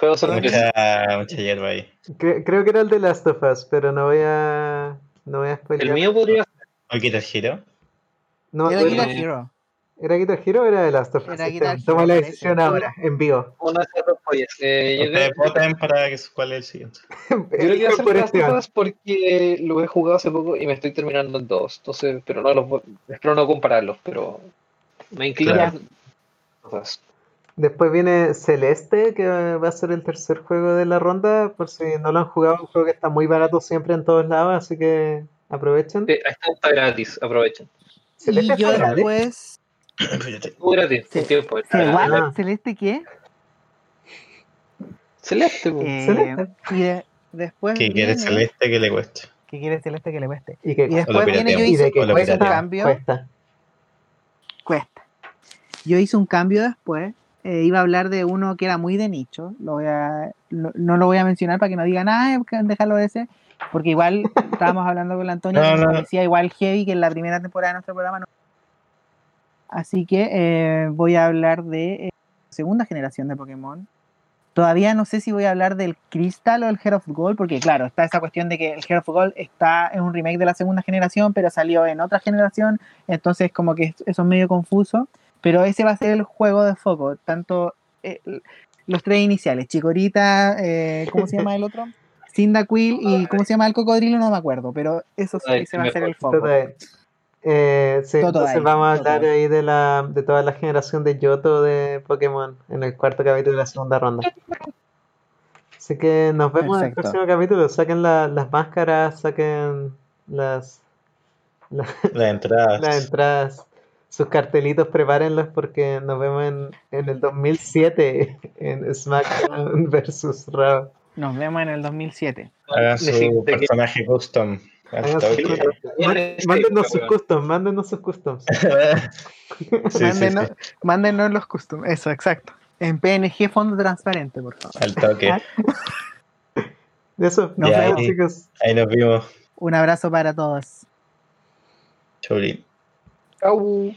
Mucha, mucha hierba ahí. Cre- creo que era el de Last of Us, pero no voy a. No voy a spoiler. El mío podría ¿O Guitar Hero? No, Era ¿era, Guitar eh, Hero. ¿era Guitar Hero o era de Last of Us? Hero, Toma la parece. decisión ahora, en vivo. una de esas dos. Eh, creo, voten para que cuál es el siguiente. *laughs* yo creo que ser por Last of. Us porque lo he jugado hace poco y me estoy terminando en dos. Entonces, pero no los voy- espero no compararlos, pero me inclino Claro. a. Después viene Celeste, que va a ser el tercer juego de la ronda. Por si no lo han jugado, un juego que está muy barato siempre en todos lados, así que aprovechen. Sí, ahí está, está gratis, aprovechen. Celeste Y yo está gratis. después. Muy gratis, Sí. tiempo. ¿Se igual? Ah. ¿Celeste qué? Celeste. Eh, Celeste. y de- después. Que quiere viene- celeste que le cueste. Que quiere celeste que le cueste. Y que Y después viene yo hice un cambio. cuesta. Cuesta. Yo hice un cambio después. Eh, iba a hablar de uno que era muy de nicho. Lo voy a, no, no lo voy a mencionar para que no digan, ah, déjalo ese. Porque igual *laughs* estábamos hablando con Antonio, No, no, parecía igual heavy que en la primera temporada de nuestro programa. no. Así que eh, voy a hablar de eh, segunda generación de Pokémon. Todavía no sé si voy a hablar del Crystal o el Heart of Gold, porque claro, está esa cuestión de que el Heart of Gold está en un remake de la segunda generación, pero salió en otra generación, entonces como que eso es medio confuso. Pero ese va a ser el juego de foco, tanto eh, los tres iniciales, Chikorita, eh, ¿cómo se llama el otro? *laughs* Cyndaquil y ¿cómo se llama el cocodrilo? No me acuerdo, pero eso sí, ese va a ser el foco. Eh, sí, entonces vamos a hablar ahí de la de toda la generación de Yoto de Pokémon en el cuarto capítulo de la segunda ronda. Así que nos vemos en el próximo capítulo. Saquen la- las máscaras, saquen las, la- Las entradas. *laughs* las entradas, sus cartelitos, prepárenlos porque nos vemos en, en el 2007 en SmackDown *laughs* versus Raw. Nos vemos en el 2007. Hagan su que- personaje custom. Mándenos sus customs, mándenos sus customs. *laughs* Sí, mándenos, sí. mándenos los custom, eso, exacto. En PNG fondo transparente, por favor. Al toque. Eso, nos Ya, vemos ahí. chicos. Ahí nos vimos. Un abrazo para todos. é o